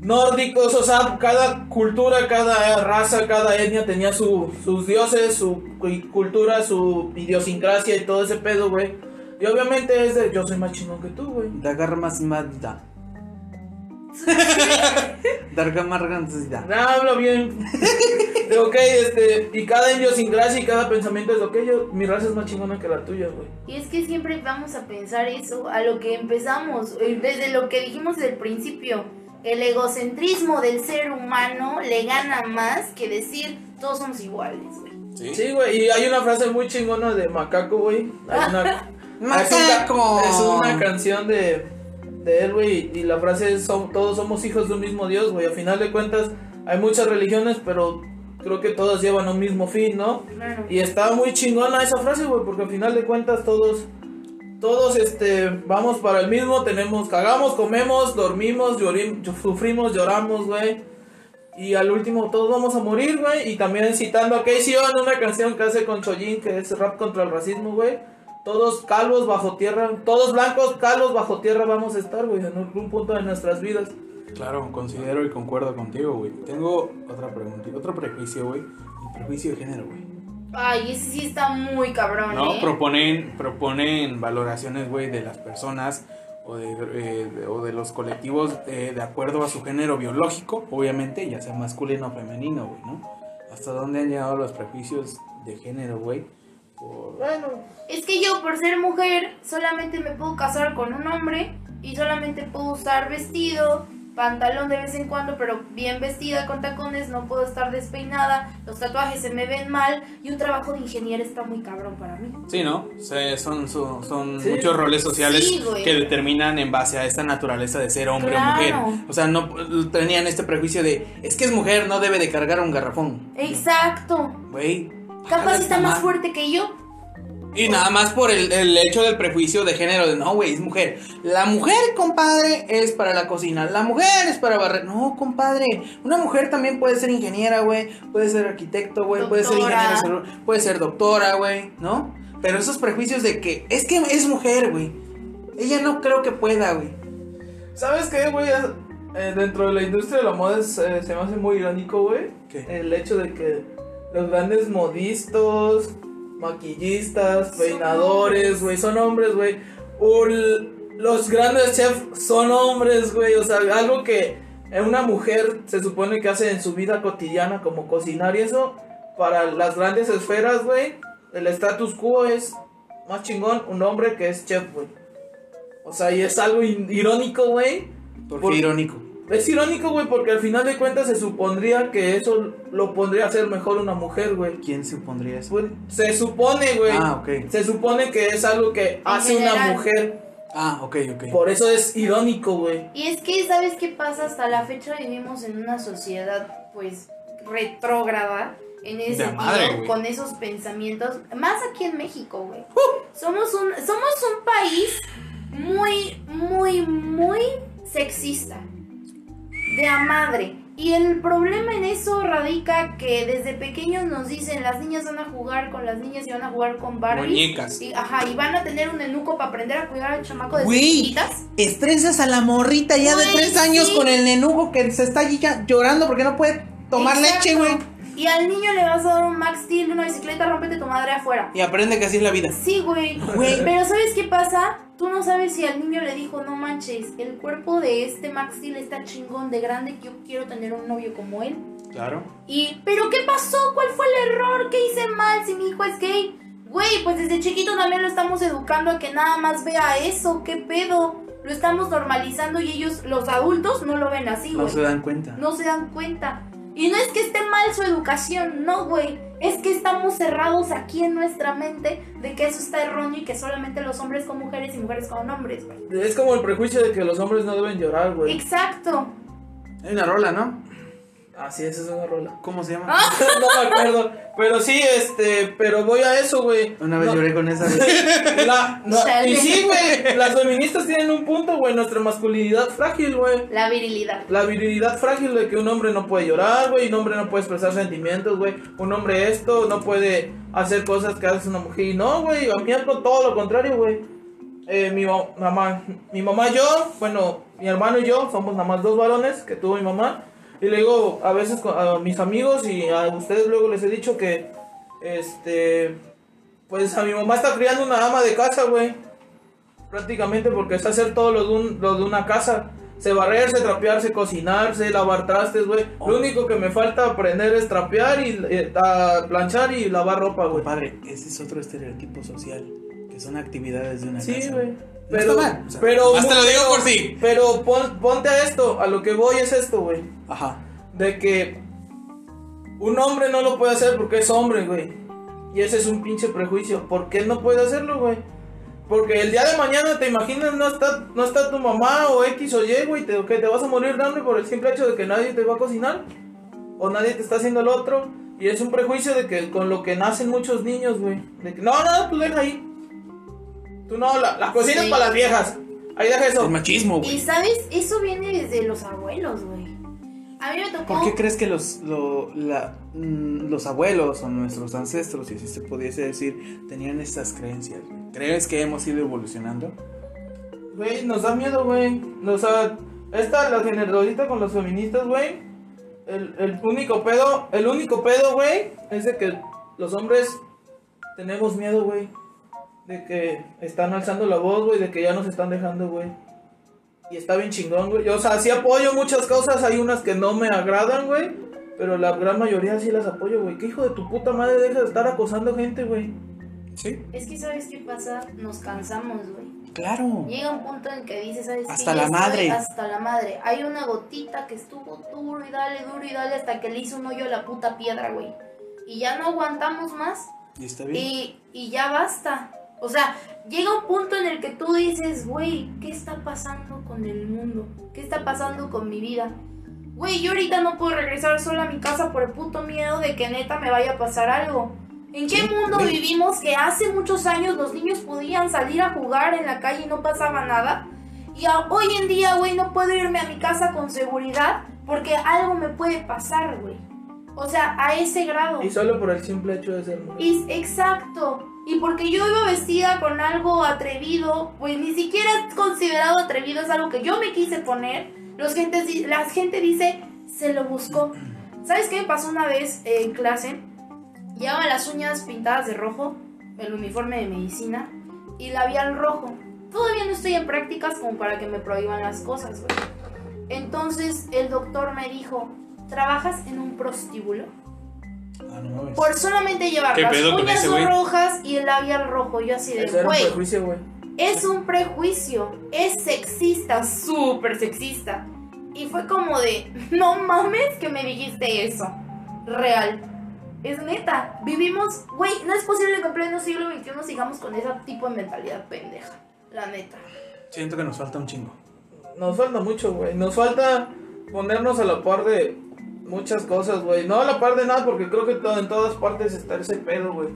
nórdicos, o sea, cada cultura, cada raza, cada etnia tenía su, sus dioses, su cu- cultura, su idiosincrasia y todo ese pedo, güey. Y obviamente es de yo soy más chingón que tú, güey. Dagar más madda. [LAUGHS] Darga más grandecida. No, hablo bien. De, ok, este, y cada idiosincrasia y cada pensamiento es, ok, yo, mi raza es más chingona que la tuya, güey. Y es que siempre vamos a pensar eso, a lo que empezamos, desde lo que dijimos del principio. El egocentrismo del ser humano le gana más que decir todos somos iguales, güey. Sí, güey, y hay una frase muy chingona de Macaco, güey. Hay una, [LAUGHS] Macaco. Es una, es una canción de, de él, güey, y la frase es, "Som- todos somos hijos de un mismo Dios, güey. A final de cuentas, hay muchas religiones, pero creo que todas llevan un mismo fin, ¿no? Claro. Y está muy chingona esa frase, güey, porque al final de cuentas todos, todos, este, vamos para el mismo, tenemos, cagamos, comemos, dormimos, llorim- sufrimos, lloramos, güey. Y al último todos vamos a morir, güey. Y también citando a Casey en una canción que hace con Chojin, que es rap contra el racismo, güey. Todos calvos bajo tierra, todos blancos, calvos bajo tierra vamos a estar, güey, en algún punto de nuestras vidas. Claro, considero y concuerdo contigo, güey. Tengo otra pregunta, otro prejuicio, güey. El prejuicio de género, güey. Ay, ese sí está muy cabrón, ¿No? ¿eh? Proponen, proponen valoraciones, güey, de las personas o de, eh, de- o de los colectivos eh, de acuerdo a su género biológico, obviamente, ya sea masculino o femenino, güey, ¿no? ¿Hasta dónde han llegado los prejuicios de género, güey? Por- Bueno, Es que yo, por ser mujer, solamente me puedo casar con un hombre y solamente puedo usar vestido, pantalón de vez en cuando, pero bien vestida con tacones, no puedo estar despeinada, los tatuajes se me ven mal y un trabajo de ingeniera está muy cabrón para mí. Sí, ¿no? Son son, son Sí. muchos roles sociales Sí, que determinan en base a esta naturaleza de ser hombre Claro. o mujer. O sea, no tenían este prejuicio de, es que es mujer, no debe de cargar un garrafón. Exacto. Güey. Capaz está más fuerte que yo. Y nada más por el, el hecho del prejuicio de género, de no, güey, es mujer. La mujer, compadre, es para la cocina. La mujer es para barrer. No, compadre. Una mujer también puede ser ingeniera, güey. Puede ser arquitecto, güey. Puede ser celular, Puede ser doctora, güey. ¿No? Pero esos prejuicios de que es que es mujer, güey. Ella no creo que pueda, güey. ¿sabes qué, güey? Eh, dentro de la industria de la moda es, eh, se me hace muy irónico, güey. ¿Qué? El hecho de que los grandes modistas, maquillistas, peinadores, güey, son hombres, güey. Los grandes chefs son hombres, güey. O sea, algo que una mujer se supone que hace en su vida cotidiana, como cocinar y eso, para las grandes esferas, güey, el status quo es más chingón un hombre que es chef, güey. O sea, y es algo irónico, güey. Porque Por- irónico. Es irónico, güey, porque al final de cuentas se supondría que eso lo pondría a ser mejor una mujer, güey. ¿Quién supondría eso? Pues, se supone, güey. Ah, ok. Se supone que es algo que hace una mujer. Ah, ok, ok. Por eso es irónico, güey. Y es que, ¿sabes qué pasa? Hasta la fecha vivimos en una sociedad, pues, retrógrada. En ese De sentido, madre, con esos pensamientos. Más aquí en México, güey. Somos, un, somos un país muy, muy, muy sexista. De a madre. Y el problema en eso radica que desde pequeños nos dicen las niñas van a jugar con las niñas y van a jugar con Barbie. Muñecas. Y, ajá, y van a tener un enuco para aprender a cuidar al chamaco Güey. chiquitas. Estresas a la morrita ya de tres años sí. con el nenugo que se está allí ya llorando porque no puede tomar Exacto. leche, güey. Y al niño le vas a dar un Max Steel de una bicicleta, rómpete tu madre afuera. Y aprende que así es la vida. Sí, güey. Güey. [LAUGHS] Pero ¿sabes qué pasa? Tú no sabes si al niño le dijo, no manches, el cuerpo de este Max Steel está chingón de grande, que yo quiero tener un novio como él. Claro. Y, ¿pero qué pasó? ¿Cuál fue el error? ¿Qué hice mal si mi hijo es gay? Güey, pues desde chiquito también lo estamos educando a que nada más vea eso. ¿Qué pedo? Lo estamos normalizando y ellos, los adultos, no lo ven así, No güey. se dan cuenta. No se dan cuenta. Y no es que esté mal su educación, no, güey. Es que estamos cerrados aquí en nuestra mente de que eso está erróneo y que solamente los hombres con mujeres y mujeres con hombres, güey. Es como el prejuicio de que los hombres no deben llorar, güey. Exacto. Hay una rola, ¿no? Así es, esa es una rola. ¿Cómo se llama? Ah. [LAUGHS] no me acuerdo. Pero sí, este, pero voy a eso, güey. Una vez No, lloré con esa. [LAUGHS] la- no, Chale. y sí, güey. Las feministas tienen un punto, güey. Nuestra masculinidad frágil, güey. La virilidad. La virilidad frágil de que un hombre no puede llorar, güey. Un hombre no puede expresar sentimientos, güey. Un hombre esto no puede hacer cosas que hace una mujer. Y no, güey. A mí algo todo lo contrario, güey. Eh, mi ma- mamá, mi mamá y yo, bueno, mi hermano y yo somos nada más dos varones que tuvo mi mamá. Y le digo a veces a mis amigos y a ustedes luego les he dicho que, este, pues a mi mamá está criando una ama de casa, güey. Prácticamente porque es hacer todo lo de, un- lo de una casa. Se barrerse, trapearse, cocinarse, lavar trastes, güey. Lo único que me falta aprender es trapear y eh, a planchar y lavar ropa, güey. Padre, ese es otro estereotipo social. Que son actividades de una Sí, casa. güey. No Pero, está mal, o sea, pero, hasta lo digo pero- por sí. Pero pon- ponte a esto, a lo que voy es esto, güey. Ajá. De que un hombre no lo puede hacer porque es hombre, güey. Y ese es un pinche prejuicio. ¿Por qué no puede hacerlo, güey? Porque el día de mañana, te imaginas, no está, no está tu mamá o X o Y, güey, te, que te vas a morir de hambre por el simple hecho de que nadie te va a cocinar. O nadie te está haciendo el otro. Y es un prejuicio de que con lo que nacen muchos niños, güey. De que, no, no, tú deja ahí. Tú no, la, la cocina es para las viejas. Ahí deja eso. El machismo, Y güey. sabes, eso viene desde los abuelos, güey. A mí me tocó. ¿Por qué crees que los, lo- la- mm, los abuelos o nuestros ancestros, si así se pudiese decir, tenían estas creencias? ¿Crees que hemos ido evolucionando? Güey, nos da miedo, güey. O sea, esta, la generalita con los feministas, güey. El, el único pedo, el único pedo, güey, es de que los hombres tenemos miedo, güey. De que están alzando la voz, güey, de que ya nos están dejando, güey. Y está bien chingón, güey. Yo, O sea, sí apoyo muchas cosas, hay unas que no me agradan, güey. Pero la gran mayoría sí las apoyo, güey. ¿Qué hijo de tu puta madre deja de estar acosando gente, güey? Sí. Es que, ¿sabes qué pasa? Nos cansamos, güey. Claro. Llega un punto en que dices, ¿sabes qué? Hasta la estoy madre. Hasta la madre. Hay una gotita que estuvo duro y dale, duro y dale hasta que le hizo un hoyo a la puta piedra, güey. Y ya no aguantamos más Y está bien. y, y ya basta. O sea, llega un punto en el que tú dices, güey, ¿qué está pasando con el mundo? ¿Qué está pasando con mi vida? Güey, yo ahorita no puedo regresar sola a mi casa por el puto miedo de que neta me vaya a pasar algo. ¿En qué mundo vivimos que hace muchos años los niños podían salir a jugar en la calle y no pasaba nada? Y hoy en día, güey, no puedo irme a mi casa con seguridad porque algo me puede pasar, güey. O sea, a ese grado. Y solo por el simple hecho de ser mujer. Exacto. Y porque yo iba vestida con algo atrevido, pues ni siquiera considerado atrevido, es algo que yo me quise poner. Los gentes, di- la gente dice, se lo buscó. ¿Sabes qué me pasó una vez en clase? Llevaba las uñas pintadas de rojo, el uniforme de medicina, y labial rojo. Todavía no estoy en prácticas como para que me prohíban las cosas. Entonces el doctor me dijo, ¿trabajas en un prostíbulo? Ah, no. Por solamente llevar ¿Qué las uñas rojas y el labial rojo. Yo así de, güey. es un prejuicio. Es sexista, súper sexista. Y fue como de, no mames que me dijiste eso. Real. Es neta. Vivimos, güey, no es posible que en pleno siglo XXI sigamos con ese tipo de mentalidad pendeja. La neta. Siento que nos falta un chingo. Nos falta mucho, güey. Nos falta ponernos a la par de muchas cosas, güey. No a la par de nada, porque creo que to- en todas partes está ese pedo, güey.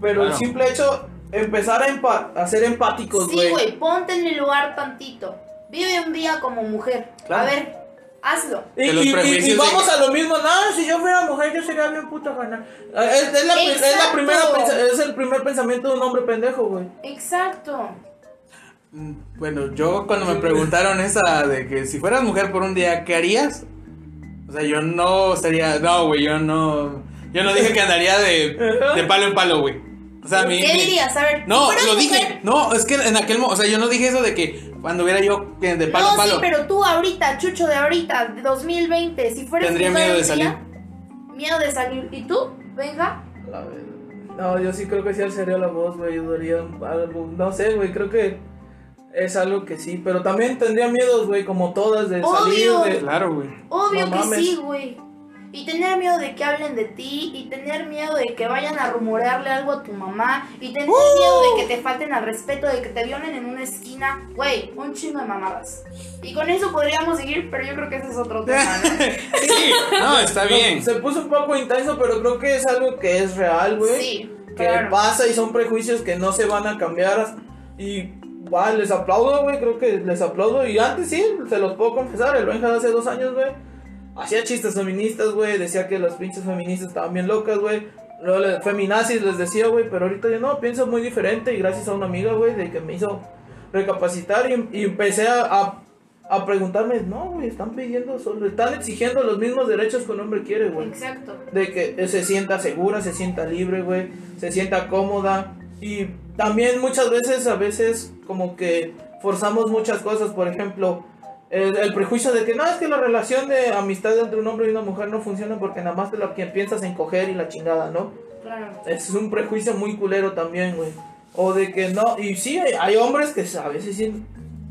Pero el simple hecho, empezar a, empa- a ser empáticos, Sí, güey. güey, ponte en mi lugar tantito. Vive un día como mujer. Claro. A ver, hazlo. Y, y- vamos a lo mismo, no, si yo fuera mujer yo sería bien puta gana. Es, es la, es la Exacto. primera es el primer pensamiento de un hombre pendejo, güey. Exacto. Mm, Bueno, yo cuando me preguntaron esa de que si fueras mujer por un día, ¿qué harías? O sea, yo no sería, no, güey, yo no, yo no dije que andaría de, de palo en palo, güey. O sea, mi, ¿Qué mi- dirías? A ver, No, si lo dije, mujer- no, es que en aquel momento, o sea, yo no dije eso de que cuando hubiera yo de palo no, en palo. sí, pero tú ahorita, Chucho de ahorita, de 2020, si fueras Tendría miedo de salir. día, Miedo de salir. ¿Y tú? Venga. La verdad. No, yo sí creo que sí alzaría la voz, güey. Ayudaría algo. No sé, güey. Creo que es algo que sí. Pero también tendría miedos, güey, como todas, de salir. De... Claro, güey. Obvio No que mames. sí, güey. Y tener miedo de que hablen de ti, y tener miedo de que vayan a rumorearle algo a tu mamá, y tener ¡Uh! miedo de que te falten al respeto, de que te violen en una esquina, güey, un chingo de mamadas. Y con eso podríamos seguir, pero yo creo que ese es otro tema, ¿no? [LAUGHS] Sí, no, está No, bien. Se puso un poco intenso, pero creo que es algo que es real, güey. Sí, que claro. pasa y son prejuicios que no se van a cambiar. Y va, les aplaudo, güey, creo que les aplaudo. Y antes sí, se los puedo confesar, el Benja hace dos años, güey, hacía chistes feministas, güey, decía que las pinches feministas estaban bien locas, güey. Luego feminazis les decía, güey, pero ahorita yo no, pienso muy diferente y gracias a una amiga, güey, de que me hizo recapacitar y, y empecé a, a, a preguntarme, no, güey, están pidiendo, solo, están exigiendo los mismos derechos que un hombre quiere, güey Exacto. de que se sienta segura, se sienta libre, güey, se sienta cómoda y también muchas veces, a veces como que forzamos muchas cosas, por ejemplo, el, el prejuicio de que no, es que la relación de amistad entre un hombre y una mujer no funciona porque nada más te la que piensas en coger y la chingada, ¿no? Claro. Es un prejuicio muy culero también, güey. O de que no, y sí, hay, hay hombres que a veces sí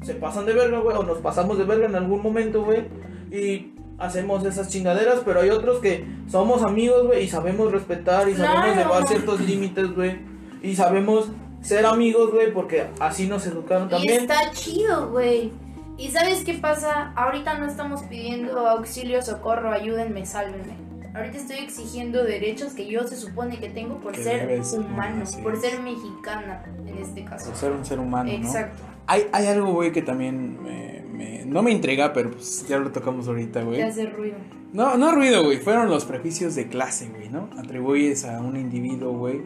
se pasan de verga, güey, o nos pasamos de verga en algún momento, güey, y hacemos esas chingaderas, pero hay otros que somos amigos, güey, y sabemos respetar y sabemos Claro. llevar ciertos límites, güey, y sabemos ser amigos, güey, porque así nos educaron Y también. está chido, güey. ¿Y sabes qué pasa? Ahorita no estamos pidiendo auxilio, socorro, ayúdenme, sálvenme. Ahorita estoy exigiendo derechos que yo se supone que tengo por Que ser debes, humano, así por es. ser mexicana en este caso. Por ser un ser humano, ¿no? Exacto. Hay, hay algo, güey, que también me, me- no me intriga, pero pues ya lo tocamos ahorita, güey. Te hace ruido. No, no ruido, güey. Fueron los prejuicios de clase, güey, ¿no? Atribuyes a un individuo, güey,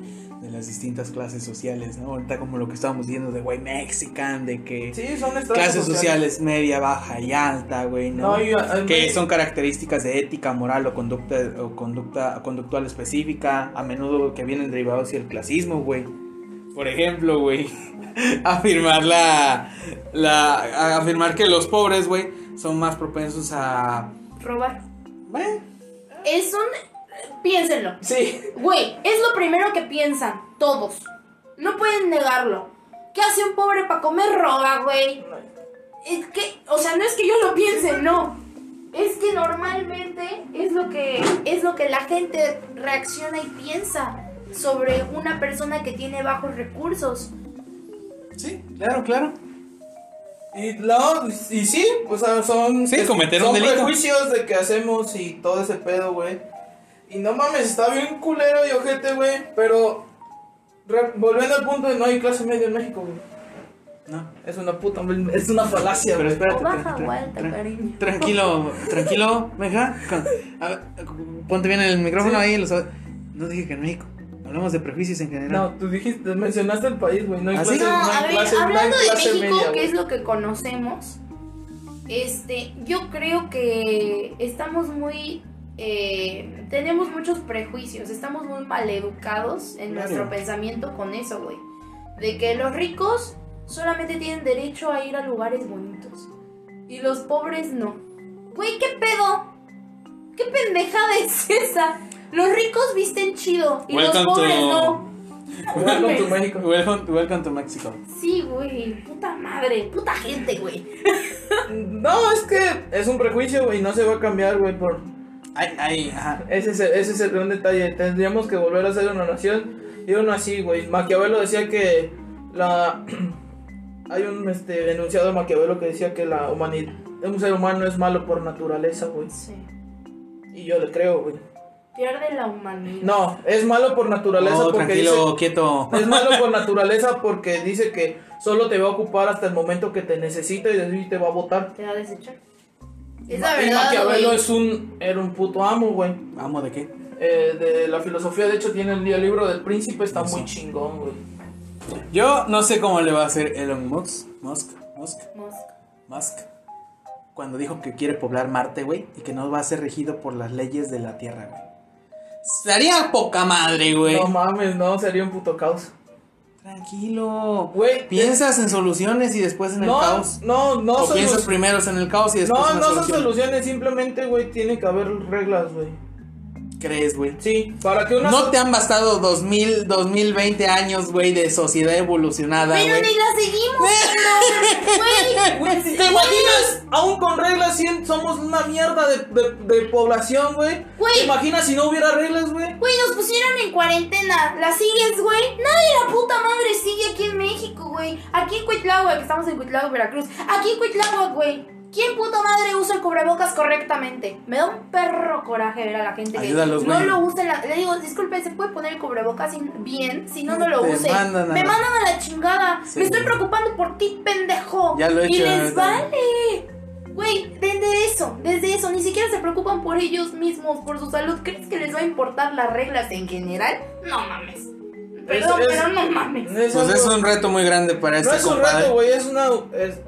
de las distintas clases sociales, ¿no? Ahorita como lo que estábamos viendo de, güey, mexican, de que Sí, son clases sociales media, baja y alta, güey, ¿no? No, y, a- que son características de ética, moral o conducta o conducta conductual específica, a menudo que vienen derivados del clasismo, güey. Por ejemplo, güey, [LAUGHS] afirmar la, la afirmar que los pobres, güey, son más propensos a Robar. bueno, Es un... Piénsenlo. Sí, Güey, es lo primero que piensan todos. No pueden negarlo. ¿Qué hace un pobre para comer? Roba, güey. Es que, o sea, no es que yo lo piense, no. Es que normalmente es lo que es lo que la gente reacciona y piensa sobre una persona que tiene bajos recursos. sí, claro, claro. Y, no, y sí, pues ah, son, Sí, es- cometer un son delito. prejuicios de que hacemos y todo ese pedo, güey. Y no mames, está bien culero y ojete, güey. Pero re- volviendo al punto de no hay clase media en México, güey. No. Es una puta, es una falacia, Pero espérate. Baja tra- tra- cariño. Tranquilo, tranquilo, venga. A ver, ponte bien el micrófono Sí. ahí. los- no dije que en México. Hablamos de prejuicios en general. No, tú dijiste, mencionaste el país, güey. No hay ¿Ah, clase, No, no hay a ver, clase, no hay hablando de México, media, que es lo que conocemos, este, yo creo que estamos muy, eh, tenemos muchos prejuicios, estamos muy maleducados en Claro. nuestro pensamiento con eso, güey. De que los ricos solamente tienen derecho a ir a lugares bonitos y los pobres no. Güey, ¿qué pedo? ¿Qué pendejada es esa? Los ricos visten chido y Welcome los pobres to- no. Welcome to México. Welcome, welcome to Mexico. Sí, güey, puta madre, puta gente, güey. [LAUGHS] No, es que es un prejuicio, güey. No se va a cambiar, güey, por, Ay, ay, ajá. Ese es, el, ese es el gran detalle. Tendríamos que volver a hacer una nación. Y uno así, güey. Maquiavelo decía que la. [CLEARS THROAT] Hay un este, enunciado de Maquiavelo que decía que la humanidad. Un ser humano es malo por naturaleza, güey. Sí. Y yo le creo, güey. Pierde la humanidad. No, es malo por naturaleza No, porque tranquilo, quieto. dice. Es malo por [LAUGHS] naturaleza porque dice que solo te va a ocupar hasta el momento que te necesita y de ahí te va a votar. ¿Te va a desechar? Es la verdad, Maquiavelo es un, era un puto amo, güey. ¿Amo de qué? Eh, de la filosofía, de hecho, tiene el, el libro del príncipe, está Eso. muy chingón, güey. Yo no sé cómo le va a hacer Elon Musk. Musk. Musk. Musk. Musk. Cuando dijo que quiere poblar Marte, güey. Y que no va a ser regido por las leyes de la Tierra, güey. Estaría poca madre, güey. No mames, no, sería un puto caos. Tranquilo. Güey, Piensas en soluciones y después en el no, caos. no, no, o piensas primero en el caos y después no, en la no son soluciones, simplemente, güey, tiene que haber reglas, güey. ¿Crees, güey? Sí, para que una... No te han bastado 2000, 2020 años, güey, de sociedad evolucionada, Pero güey. ni la seguimos, [LAUGHS] güey. ¿Te imaginas? Aún con reglas, somos una mierda de, de, de población, güey. Güey. ¿Te imaginas si no hubiera reglas, güey? Güey, nos pusieron en cuarentena. ¿La sigues, güey? Nadie la puta madre sigue aquí en México, güey. Aquí en Cuitláhuac, que estamos en Cuitláhuac, Veracruz. Aquí en Cuitláhuac, güey. ¿Quién puta madre usa el cubrebocas correctamente? Me da un perro coraje ver a la gente que no güey. lo usa. en la- Le digo, disculpe, ¿se puede poner el cubrebocas sin- bien? Si no, no lo Te use. mandan a Me la- mandan a la chingada. Sí. Me estoy preocupando por ti, pendejo. Ya lo he Y hecho, les vale. Güey, desde eso, desde eso, ni siquiera se preocupan por ellos mismos, por su salud. ¿Crees que les va a importar las reglas en general? No mames. Perdón, Es- pero no mames. Es Pues es un reto muy grande para No este es un compadre. reto, güey, es una... es-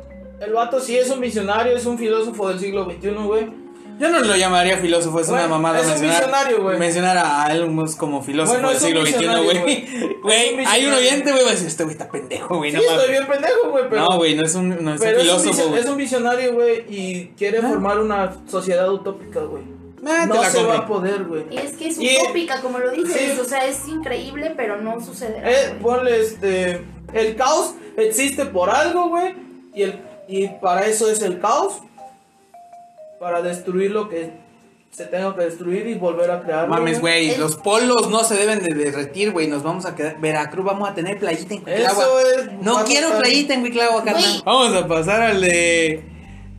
el vato sí es un visionario, es un filósofo del siglo XXI, güey. Yo no lo llamaría filósofo, es una mamada es un mencionar, visionario, güey. mencionar a Elon Musk como filósofo Bueno, del un siglo XXI, güey. güey. Un hay un oyente, güey, va a decir, este güey está pendejo, güey, Sí, no estoy bien pendejo, güey, pero... No, güey, no es un, no es un Pero un, filósofo, güey. es un visionario, güey, y quiere Ah. formar una sociedad utópica, güey. Ah, No se va a poder, güey. Y es que es Y- utópica, como lo dices. Sí. O sea, es increíble, pero no sucederá. Eh, ponle este. El caos existe por algo, güey. Y, el, y para eso es el caos. Para destruir lo que se tenga que destruir y volver a crear. Mames, güey, los polos no se deben de derretir, güey. Nos vamos a quedar. Veracruz, vamos a tener playita en Cuitlagua. Eso es. No quiero playita en Cuitlagua, carnal. Vamos a pasar al de.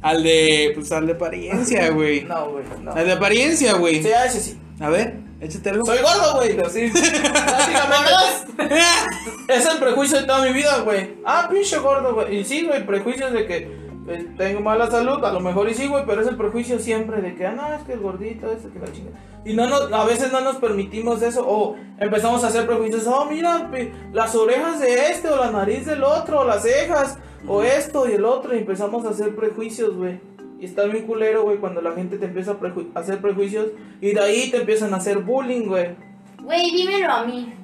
Al de. Pues al de apariencia, [LAUGHS] güey. No, güey. No. Al de apariencia, güey. Sí, ese sí. A ver, échate algo. Soy gordo, güey. Así. Básicamente. [LAUGHS] Es el prejuicio de toda mi vida, güey. Ah, pinche gordo, güey. Y sí, güey, prejuicios de que eh, tengo mala salud, a lo mejor y sí, güey, pero es el prejuicio siempre de que, ah, no, es que el gordito, este, que la chingada. Y no nos, a veces no nos permitimos eso, o empezamos a hacer prejuicios, oh, mira, las orejas de este, o la nariz del otro, o las cejas, o esto y el otro, y empezamos a hacer prejuicios, güey. Y está bien culero, güey, cuando la gente te empieza a, hacer prejuicios, y de ahí te empiezan a hacer bullying, güey. Güey, dímelo a mí.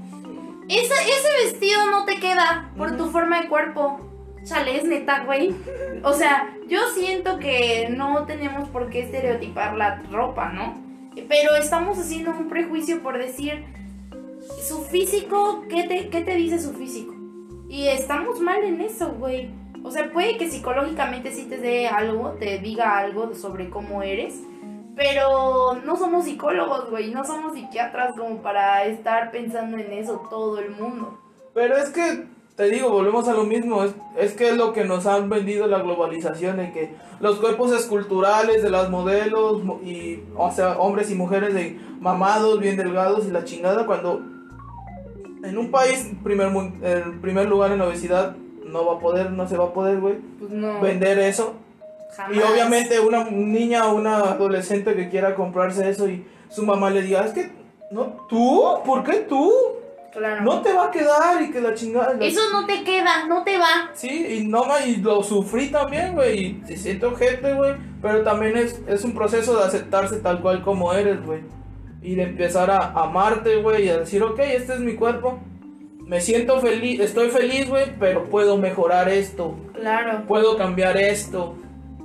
Ese, ese vestido no te queda por tu forma de cuerpo. Chale, es neta, güey. O sea, yo siento que no tenemos por qué estereotipar la ropa, ¿no? Pero estamos haciendo un prejuicio por decir su físico, ¿qué te, qué te dice su físico? Y estamos mal en eso, güey. O sea, puede que psicológicamente sí te dé algo, te diga algo sobre cómo eres, pero no somos psicólogos, güey, no somos psiquiatras como para estar pensando en eso todo el mundo. Pero es que, te digo, volvemos a lo mismo. Es, es que es lo que nos han vendido la globalización, de que los cuerpos esculturales de las modelos, mo- y, o sea, hombres y mujeres de mamados, bien delgados y la chingada, cuando en un país, primer, el primer lugar en obesidad, no va a poder, no se va a poder, güey, Pues no. vender eso. jamás. Y obviamente una niña o una adolescente que quiera comprarse eso y su mamá le diga, es que, no, tú, ¿por qué tú? Claro. No te va a quedar y que la chingada. la- Eso no te queda, no te va. Sí, y no y lo sufrí también, güey. Y siento gente, güey. Pero también es, es un proceso de aceptarse tal cual como eres, güey. Y de empezar a amarte, güey. Y a decir, ok, este es mi cuerpo. Me siento feliz, estoy feliz, güey. Pero puedo mejorar esto. Claro. Puedo cambiar esto.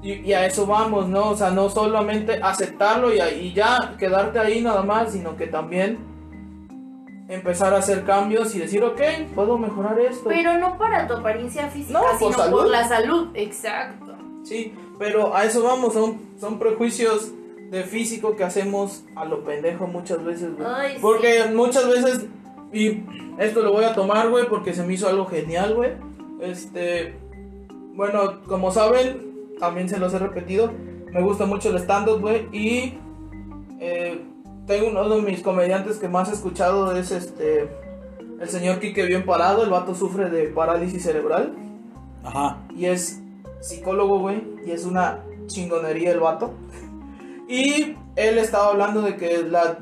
Y, y a eso vamos, ¿no? O sea, no solamente aceptarlo y, y ya quedarte ahí nada más, sino que también empezar a hacer cambios y decir, ok, puedo mejorar esto. Pero no para tu apariencia física, No, por sino salud. por la salud. Exacto. Sí, pero a eso vamos, son, son prejuicios de físico que hacemos a lo pendejo muchas veces, güey. Porque muchas veces, y esto lo voy a tomar, güey, porque se me hizo algo genial, güey. Este, bueno, como saben, también se los he repetido, me gusta mucho el stand-up, güey, y eh, tengo uno de mis comediantes que más he escuchado es este, el señor Quique Bien Parado, el vato sufre de parálisis cerebral. Ajá. Y es psicólogo, güey. Y es una chingonería el vato. [LAUGHS] Y él estaba hablando de que la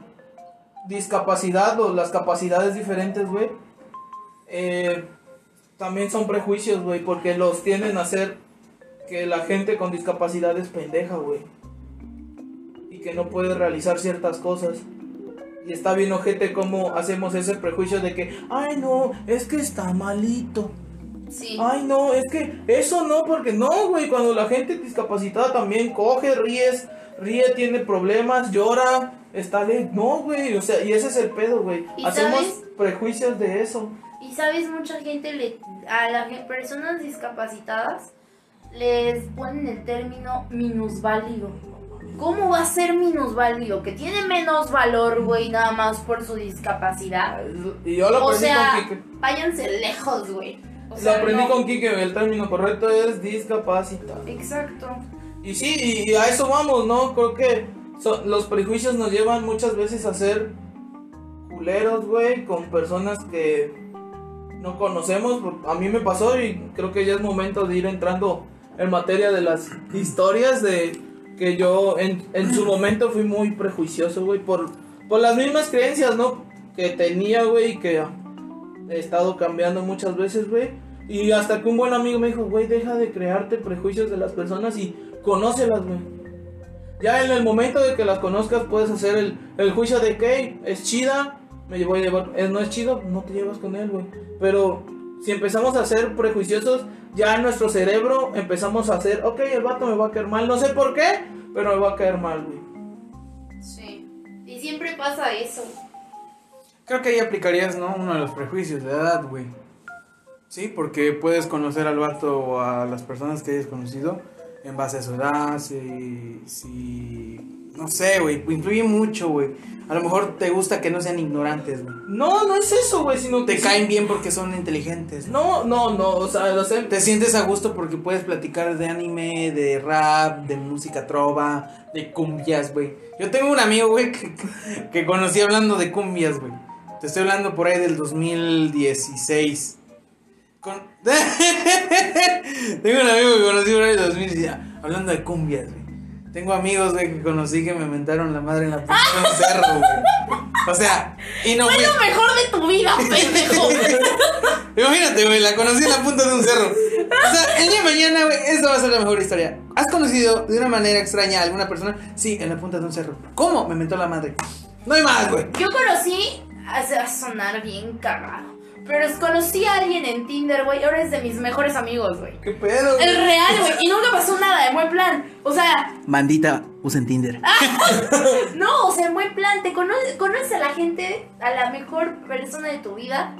discapacidad o las capacidades diferentes, güey, eh, también son prejuicios, güey, porque los tienden a hacer que la gente con discapacidad es pendeja, güey. Y que no puede realizar ciertas cosas. Y está bien ojete cómo hacemos ese prejuicio de que, ay no, es que está malito. Sí. Ay no, es que eso no, porque no, güey, cuando la gente discapacitada también coge, ríes, ríe, tiene problemas, llora, está de... No, güey, o sea, y ese es el pedo, güey. ¿Y Hacemos sabes? prejuicios de eso. Y sabes, mucha gente le, a las personas discapacitadas les ponen el término minusválido. ¿Cómo va a ser minusválido? Que tiene menos valor, güey, nada más por su discapacidad. Y yo lo O aprendí sea, con Kike. váyanse lejos, güey. O Lo sea, aprendí no. con Kike, el término correcto es discapacitado. Exacto. Y sí, y, y a eso vamos, ¿no? Creo que so- los prejuicios nos llevan muchas veces a ser culeros, güey, con personas que no conocemos. A mí me pasó y creo que ya es momento de ir entrando en materia de las historias de que yo en, en su momento fui muy prejuicioso, güey, por, por las mismas creencias, ¿no? Que tenía, güey, y que he estado cambiando muchas veces, güey. Y hasta que un buen amigo me dijo, güey, deja de crearte prejuicios de las personas y conócelas, güey. Ya en el momento de que las conozcas puedes hacer el, el juicio de que es chida, me voy a llevar, eh, no es chido, no te llevas con él, güey. Pero si empezamos a ser prejuiciosos, ya en nuestro cerebro empezamos a hacer, ok, el vato me va a caer mal, no sé por qué, pero me va a caer mal, güey. Sí. Y siempre pasa eso. Creo que ahí aplicarías, ¿no? Uno de los prejuicios de edad, güey. Sí, porque puedes conocer al vato o a las personas que hayas conocido en base a su edad, si, si no sé, güey, influye mucho, güey. A lo mejor te gusta que no sean ignorantes, güey. No, no es eso, güey, sino que... Te sí- caen bien porque son inteligentes. No, no, no, o sea, lo sé. Te sientes a gusto porque puedes platicar de anime, de rap, de música trova, de cumbias, güey. Yo tengo un amigo, güey, [LAUGHS] que, que conocí hablando de cumbias, güey. Te estoy hablando por ahí del 2016. Con... [LAUGHS] tengo un amigo que conocí por ahí del 2016, hablando de cumbias, güey. Tengo amigos, güey, que conocí que me mentaron la madre en la punta de un cerro, güey. O sea, y no, Fue güey. lo mejor de tu vida, [LAUGHS] pendejo. Imagínate, güey, la conocí en la punta de un cerro. O sea, el día de mañana, güey, esta va a ser la mejor historia. ¿Has conocido de una manera extraña a alguna persona? Sí, en la punta de un cerro. ¿Cómo? Me mentó la madre. No hay más, güey. Yo conocí, a sonar bien cagado, pero conocí a alguien en Tinder, güey, ahora es de mis mejores amigos, güey. ¿Qué pedo, El güey? real, güey, y nunca pasó nada, en buen plan. O sea, Bandita, usen Tinder. [LAUGHS] no, o sea, en buen plan, te conoces, conoces a la gente, a la mejor persona de tu vida,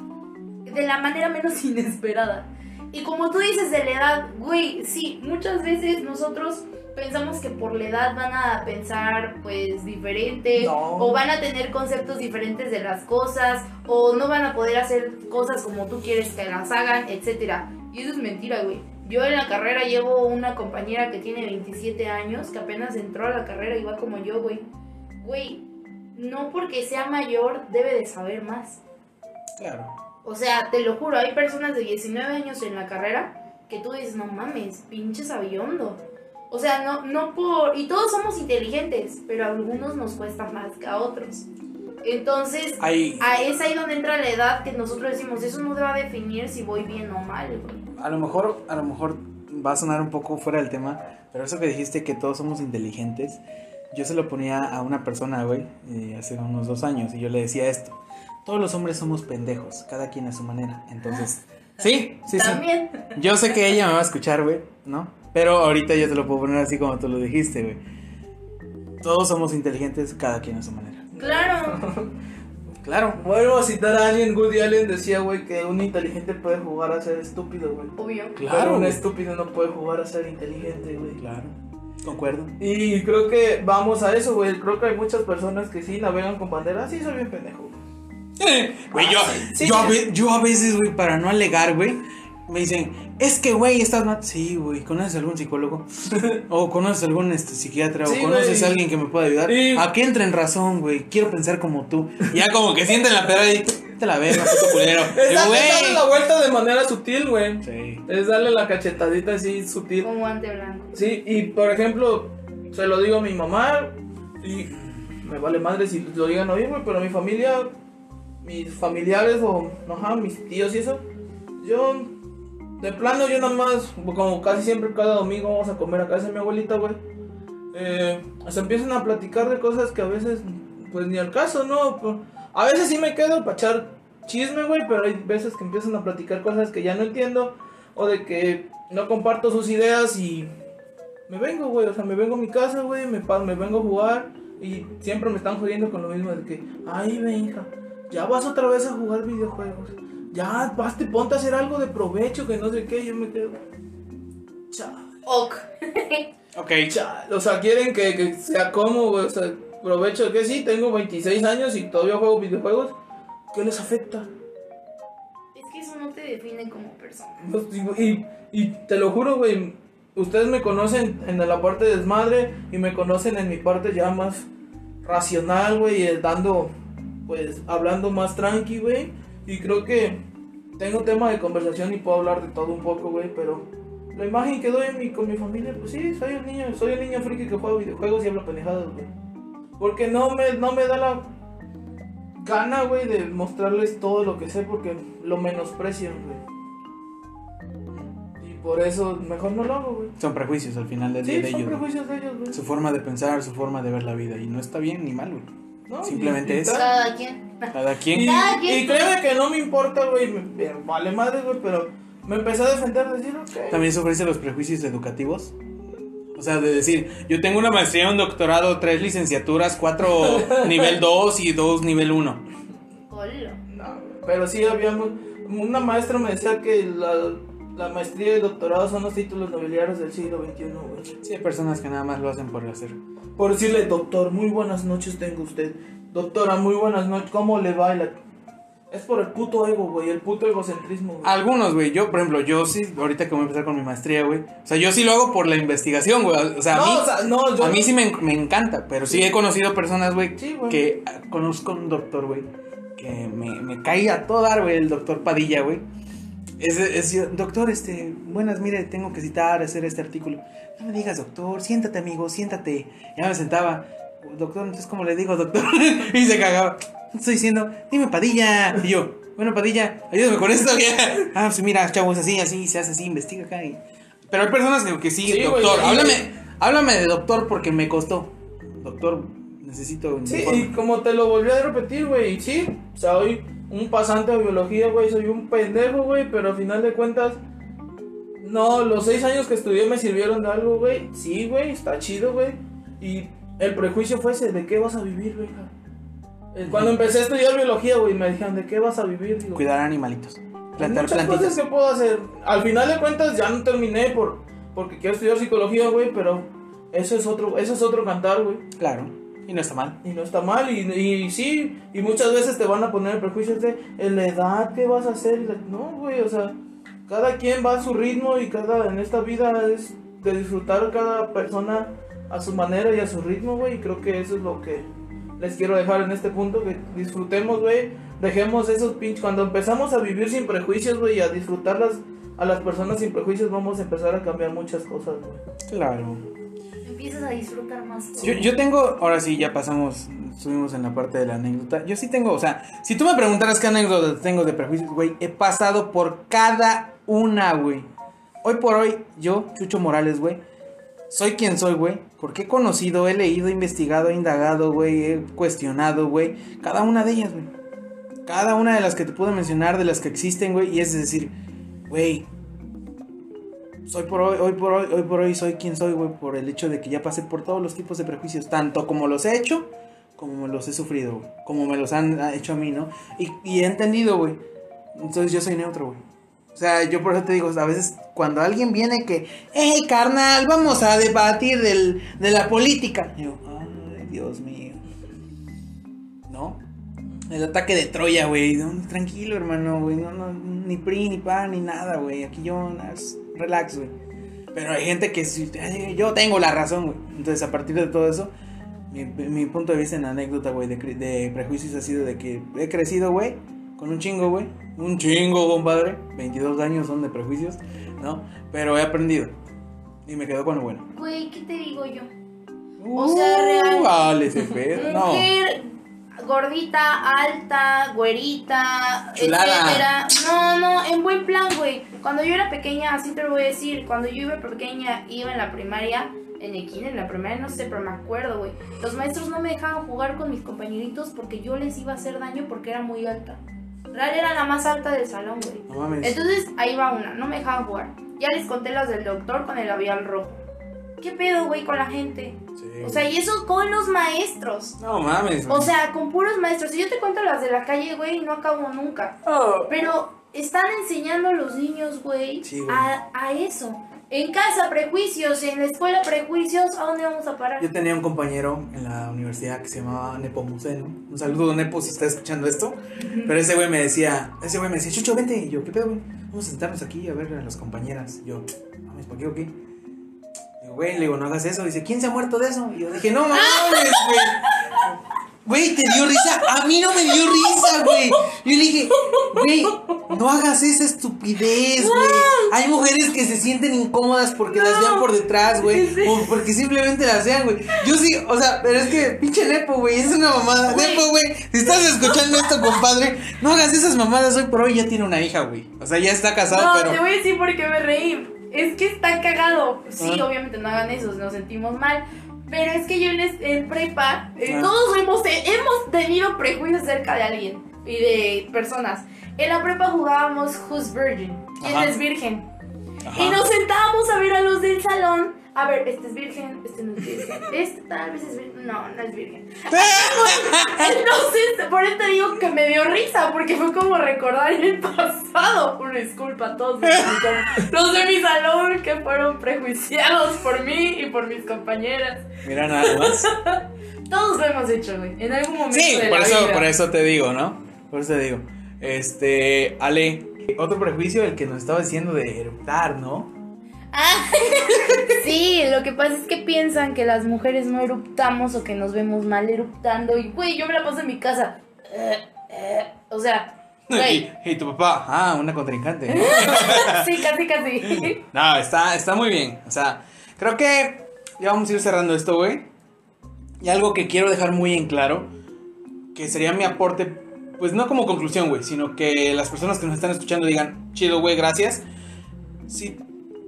de la manera menos [LAUGHS] inesperada. Y como tú dices de la edad, güey, sí, muchas veces nosotros pensamos que por la edad van a pensar pues diferente No. o van a tener conceptos diferentes de las cosas o no van a poder hacer cosas como tú quieres que las hagan, etcétera. Y eso es mentira, güey. Yo en la carrera llevo una compañera que tiene 27 años, que apenas entró a la carrera y va como yo, güey. Güey, no porque sea mayor debe de saber más. Claro. O sea, te lo juro, hay personas de 19 años en la carrera que tú dices, no mames, pinche sabiondo. O sea, no, no por... Y todos somos inteligentes, pero a algunos nos cuesta más que a otros. Entonces, Hay, a- es ahí donde entra la edad que nosotros decimos, eso no va a definir si voy bien o mal, güey. a lo mejor, a lo mejor va a sonar un poco fuera del tema, pero eso que dijiste que todos somos inteligentes, yo se lo ponía a una persona, güey, eh, hace unos dos años, y yo le decía esto. Todos los hombres somos pendejos, cada quien a su manera. Entonces, [LAUGHS] sí, sí, sí. También. Yo sé que ella me va a escuchar, güey, ¿no? Pero ahorita yo te lo puedo poner así como tú lo dijiste, güey. Todos somos inteligentes, cada quien a su manera. Claro. [LAUGHS] Claro. Vuelvo a citar a alguien, Woody Allen decía, güey, que un inteligente puede jugar a ser estúpido, güey. Obvio. Pero Claro. un güey. estúpido no puede jugar a ser inteligente, güey. Claro. Concuerdo. Y creo que vamos a eso, güey. Creo que hay muchas personas que sí navegan con bandera. Sí, soy bien pendejo. Güey, yo, sí. yo, a ve- yo a veces, güey, para no alegar, güey, me dicen, es que, güey, estás mal. Sí, güey, ¿conoces algún psicólogo? [LAUGHS] o conoces algún este, psiquiatra? Sí, o conoces a alguien que me pueda ayudar? Y- A que entre en razón, güey. Quiero pensar como tú. Ya como que sienten la pedra y te la ves, puto culero. [LAUGHS] Es, es darle la vuelta de manera sutil, güey. Sí. Es darle la cachetadita así sutil. Con guante blanco. Sí, y por ejemplo, se lo digo a mi mamá. Y me vale madre si lo digan a oír, güey, pero mi familia, mis familiares o, ajá, mis tíos y eso, yo, de plano, yo nada más, como casi siempre cada domingo vamos a comer a casa de mi abuelita, güey. Eh, se empiezan a platicar de cosas que a veces, pues ni al caso, ¿no? A veces sí me quedo para echar chisme, güey, pero hay veces que empiezan a platicar cosas que ya no entiendo o de que no comparto sus ideas y me vengo, güey, o sea, me vengo a mi casa, güey, me, me vengo a jugar y siempre me están jodiendo con lo mismo de que, ay, Benja, ya vas otra vez a jugar videojuegos, ya vas, te ponte a hacer algo de provecho, que no sé qué, yo me quedo, chale, Ok. Ok. chale, o sea, quieren que, que sea como, güey, o sea, provecho que sí, tengo 26 años y todavía juego videojuegos, ¿qué les afecta? Es que eso no te define como persona. Y, y- te lo juro, güey. Ustedes me conocen en la parte de desmadre y me conocen en mi parte ya más racional, güey. eh, Dando, pues, hablando más tranqui, güey. Y creo que tengo tema de conversación y puedo hablar de todo un poco, güey. Pero la imagen que doy mi, con mi familia, pues sí, soy el niño, soy el niño friki que juega videojuegos y habla pendejadas, güey. Porque no me, no me da la gana, güey, de mostrarles todo lo que sé porque lo menosprecian, güey. Y por eso mejor no lo hago, güey. Son prejuicios al final del día Sí, de son ellos. güey. prejuicios de ellos, güey. Su forma de pensar, su forma de ver la vida. Y no está bien ni mal, güey. No, simplemente y- y es-. Cada quien. Cada quien. Y, Cada quien y créeme que no me importa, güey. Vale madre, güey, pero me empecé a defender, decir, ok. También sufriste los prejuicios educativos. O sea, de decir, yo tengo una maestría, un doctorado, tres licenciaturas, cuatro [LAUGHS] nivel 2 y dos nivel 1. Hola. No, güey, pero sí habíamos. Una maestra me decía que la, la maestría y el doctorado son los títulos nobiliarios del siglo XXI, güey. Sí, hay personas que nada más lo hacen por hacer. Por decirle, doctor, muy buenas noches tengo usted. Doctora, muy buenas noches, ¿cómo le va? Y la- Es por el puto ego, güey, el puto egocentrismo, güey. Algunos, güey, yo, por ejemplo, yo sí, ahorita que voy a empezar con mi maestría, güey. O sea, yo sí lo hago por la investigación, güey. O sea, a no, mí, o sea, no, yo a mí sí me, me encanta, pero sí he conocido personas, güey, Sí, que ah, conozco un doctor, güey, que me, me cae a todo dar, güey, el doctor Padilla, güey. Es, es, doctor, este, buenas, mire, tengo que citar, hacer este artículo. No me digas, doctor, siéntate, amigo, siéntate. Ya me sentaba. Doctor, entonces, ¿cómo le digo, doctor? [LAUGHS] y se cagaba. Estoy diciendo, dime Padilla. Y yo, bueno, Padilla, ayúdame con esto. ya. ah, pues mira, chavos, así, así, se hace así, investiga acá. y- Pero hay personas que, que sí, Sí, doctor, háblame, háblame de doctor porque me costó. Doctor, necesito un Sí, informe. y como te lo volví a repetir, güey, sí, soy un pasante de biología, güey, soy un pendejo, güey, pero al final de cuentas, no, los seis años que estudié me sirvieron de algo, güey, sí, güey, está chido, güey, y el prejuicio fue ese, ¿de qué vas a vivir, güey? Eh, Cuando empecé a estudiar biología, güey, me dijeron, ¿de qué vas a vivir? Digo, Cuidar animalitos. Plantar muchas plantitas. cosas que puedo hacer. Al final de cuentas ya no terminé por porque quiero estudiar psicología, güey, pero eso es otro eso es otro cantar, güey. Claro. Y no está mal. Y no está mal, y, y sí, y muchas veces te van a poner prejuicios de en la edad, ¿qué vas a hacer? No, güey, o sea, cada quien va a su ritmo y cada en esta vida es de disfrutar cada persona a su manera y a su ritmo, güey, y creo que eso es lo que les quiero dejar en este punto, que disfrutemos, güey, dejemos esos pinches, cuando empezamos a vivir sin prejuicios, güey, y a disfrutarlas a las personas sin prejuicios, vamos a empezar a cambiar muchas cosas, güey. Claro. Empiezas a disfrutar más. Yo, yo tengo, ahora sí, ya pasamos, estuvimos en la parte de la anécdota. Yo sí tengo, o sea, si tú me preguntaras qué anécdotas tengo de prejuicios, güey, he pasado por cada una, güey. Hoy por hoy, yo, Chucho Morales, güey, soy quien soy, güey, porque he conocido, he leído, he investigado, he indagado, güey, he cuestionado, güey, cada una de ellas, güey. Cada una de las que te puedo mencionar, de las que existen, güey, y es decir, güey, soy por hoy, hoy por hoy, hoy por hoy soy quien soy, güey, por el hecho de que ya pasé por todos los tipos de prejuicios, tanto como los he hecho, como los he sufrido, güey, como me los han hecho a mí, ¿no? Y, y he entendido, güey. Entonces yo soy neutro, güey. O sea, yo por eso te digo, a veces cuando alguien viene que, hey, carnal, vamos a debatir del, de la política. Yo, ay, Dios mío. ¿No? El ataque de Troya, güey. Tranquilo, hermano, güey. No, no, ni PRI, ni PAN, ni nada, güey. Aquí yo, relax, güey. Pero hay gente que sí, "Ay, yo tengo la razón, güey. Entonces, a partir de todo eso, mi, mi punto de vista en anécdota, güey, de, de prejuicios ha sido de que he crecido, güey, con un chingo, güey. Un chingo, compadre. 22 años son de prejuicios, ¿no? Pero he aprendido. Y me quedo con lo bueno. Güey, ¿qué te digo yo? O sea, real. Uh, Vale, se. No. Gordita, alta, güerita, Chulada. etcétera. No, no, en buen plan, güey. Cuando yo era pequeña, así te lo voy a decir, cuando yo iba pequeña, iba en la primaria, en el kinder, en la primaria, no sé, pero me acuerdo, güey. Los maestros no me dejaban jugar con mis compañeritos porque yo les iba a hacer daño porque era muy alta. Real era la más alta del salón, güey. No mames. Entonces ahí va una, no me dejaban jugar. Ya les conté las del doctor con el labial rojo. ¿Qué pedo, güey, con la gente? Sí. O sea, y eso con los maestros. no mames. O sea, con puros maestros. Si yo te cuento las de la calle, güey, no acabo nunca. Oh. Pero están enseñando a los niños, güey, Sí, a, a eso. En casa, prejuicios. En la escuela, prejuicios. ¿A dónde vamos a parar? Yo tenía un compañero en la universidad que se llamaba Nepomuceno. Un saludo, Nepo, si está escuchando esto. Pero ese güey me decía, ese güey me decía, Chucho, vente. Y yo, ¿qué pedo, güey? Vamos a sentarnos aquí a ver a las compañeras. Y yo, mames, ¿para qué o qué? Güey, le digo, no hagas eso. Dice, ¿quién se ha muerto de eso? Y yo dije, no mames, güey. Güey, ¿te dio risa? A mí no me dio risa, güey. Yo le dije, güey, no hagas esa estupidez, güey. Hay mujeres que se sienten incómodas porque las vean por detrás, güey. O porque simplemente las vean, güey. Yo sí, o sea, pero es que, pinche Nepo, güey, es una mamada. Nepo, güey, si estás escuchando esto, compadre, no hagas esas mamadas hoy por hoy. Ya tiene una hija, güey. O sea, ya está casado, No, pero. te voy a decir por qué me reí. Es que está cagado. Sí, Ah. obviamente no hagan eso, nos sentimos mal. Pero es que yo en, en prepa, eh, Ah. todos hemos, hemos tenido prejuicios acerca de alguien y de personas. En la prepa jugábamos Who's Virgin. ¿Quién Ajá. es virgen? Ajá. Y nos sentábamos a ver a los del salón. A ver, este es virgen, este no es virgen. [LAUGHS] Este tal vez es virgen. No, no es virgen. [LAUGHS] Entonces, por eso te digo que me dio risa, porque fue como recordar el pasado. Una disculpa a todos los [LAUGHS] de mi salón que fueron prejuiciados por mí y por mis compañeras. Mira nada más. Todos lo hemos hecho, güey. En algún momento. Sí, de por la eso, vida. por eso te digo, ¿no? Por eso te digo. Este, Ale, otro prejuicio el que nos estaba diciendo de eruptar, ¿no? [LAUGHS] Sí, lo que pasa es que piensan que las mujeres no eruptamos o que nos vemos mal eruptando. Y, güey, yo me la paso en mi casa. Eh, eh, o sea, [LAUGHS] y tu papá, ah, una contrincante. [LAUGHS] Sí, casi, casi. No, está, está muy bien. O sea, creo que ya vamos a ir cerrando esto, güey. Y algo que quiero dejar muy en claro, que sería mi aporte, pues no como conclusión, güey, sino que las personas que nos están escuchando digan, chido, güey, gracias. Si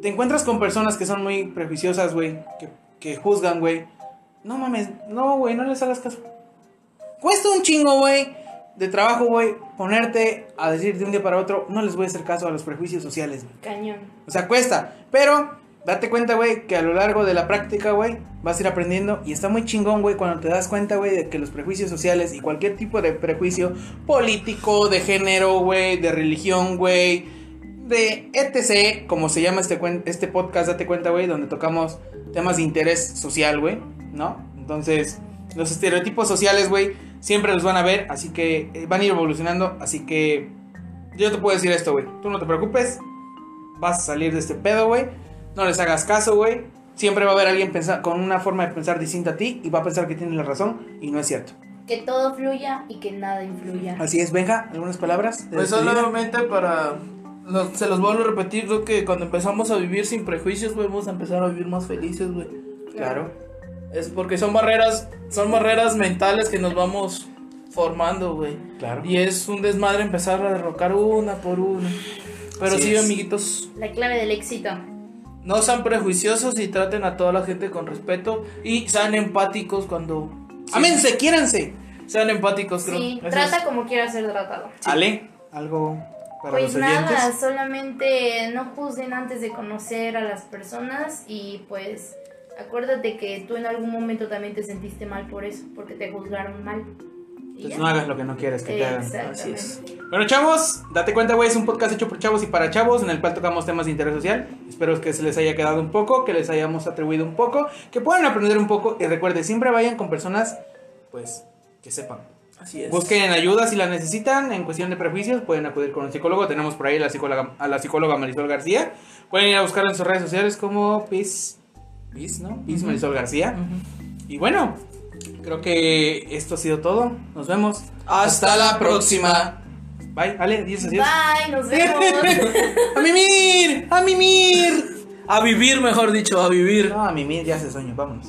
te encuentras con personas que son muy prejuiciosas, güey, que, que juzgan, güey, no mames, no, güey, no les hagas caso. Cuesta un chingo, güey, de trabajo, güey, ponerte a decir de un día para otro, no les voy a hacer caso a los prejuicios sociales, güey. Cañón. O sea, cuesta. Pero date cuenta, güey, que a lo largo de la práctica, güey, vas a ir aprendiendo. Y está muy chingón, güey, cuando te das cuenta, güey, de que los prejuicios sociales y cualquier tipo de prejuicio político, de género, güey, de religión, güey, de etc., como se llama este, este podcast, date cuenta, güey, donde tocamos temas de interés social, güey, ¿no? Entonces, los estereotipos sociales, güey, siempre los van a ver, así que eh, van a ir evolucionando, así que yo te puedo decir esto, güey, tú no te preocupes, vas a salir de este pedo, güey. No les hagas caso, güey. Siempre va a haber alguien pensa- con una forma de pensar distinta a ti y va a pensar que tiene la razón y no es cierto. Que todo fluya y que nada influya. Así es, Benja, algunas palabras. Pues solamente para. Se los vuelvo a repetir, creo que cuando empezamos a vivir sin prejuicios, güey, vamos a empezar a vivir más felices, güey. Claro. Es porque son barreras, son barreras mentales que nos vamos formando, güey. Claro. Y es un desmadre empezar a derrocar una por una. Pero Así sí, es. amiguitos, La clave del éxito. no sean prejuiciosos y traten a toda la gente con respeto y sean empáticos cuando... Ámense, quiéranse. Sean empáticos, creo. Sí, Eso trata es- como quieras ser tratado. Ale, algo para Pues los oyentes. nada, solamente no juzguen antes de conocer a las personas y pues acuérdate que tú en algún momento también te sentiste mal por eso, porque te juzgaron mal. Y Pues no hagas lo que no quieres que te hagan. Así es. Bueno, chavos, date cuenta, güey, es un podcast hecho por chavos y para chavos, en el cual tocamos temas de interés social. Espero que se les haya quedado un poco, que les hayamos atribuido un poco, que puedan aprender un poco. Y recuerde, siempre vayan con personas, pues, que sepan. Así es. Busquen ayuda si la necesitan en cuestión de prejuicios, pueden acudir con un psicólogo. Tenemos por ahí a la psicóloga, a la psicóloga Marisol García. Pueden ir a buscar en sus redes sociales como Piz, Piz, ¿no? Piz Marisol García. Y bueno, creo que esto ha sido todo. Nos vemos. Hasta la próxima. Bye, Ale, dices adiós. Bye, nos vemos. [LAUGHS] ¡A mimir! ¡A mimir! A vivir, mejor dicho, a vivir. No, a mimir ya hace sueño, vámonos.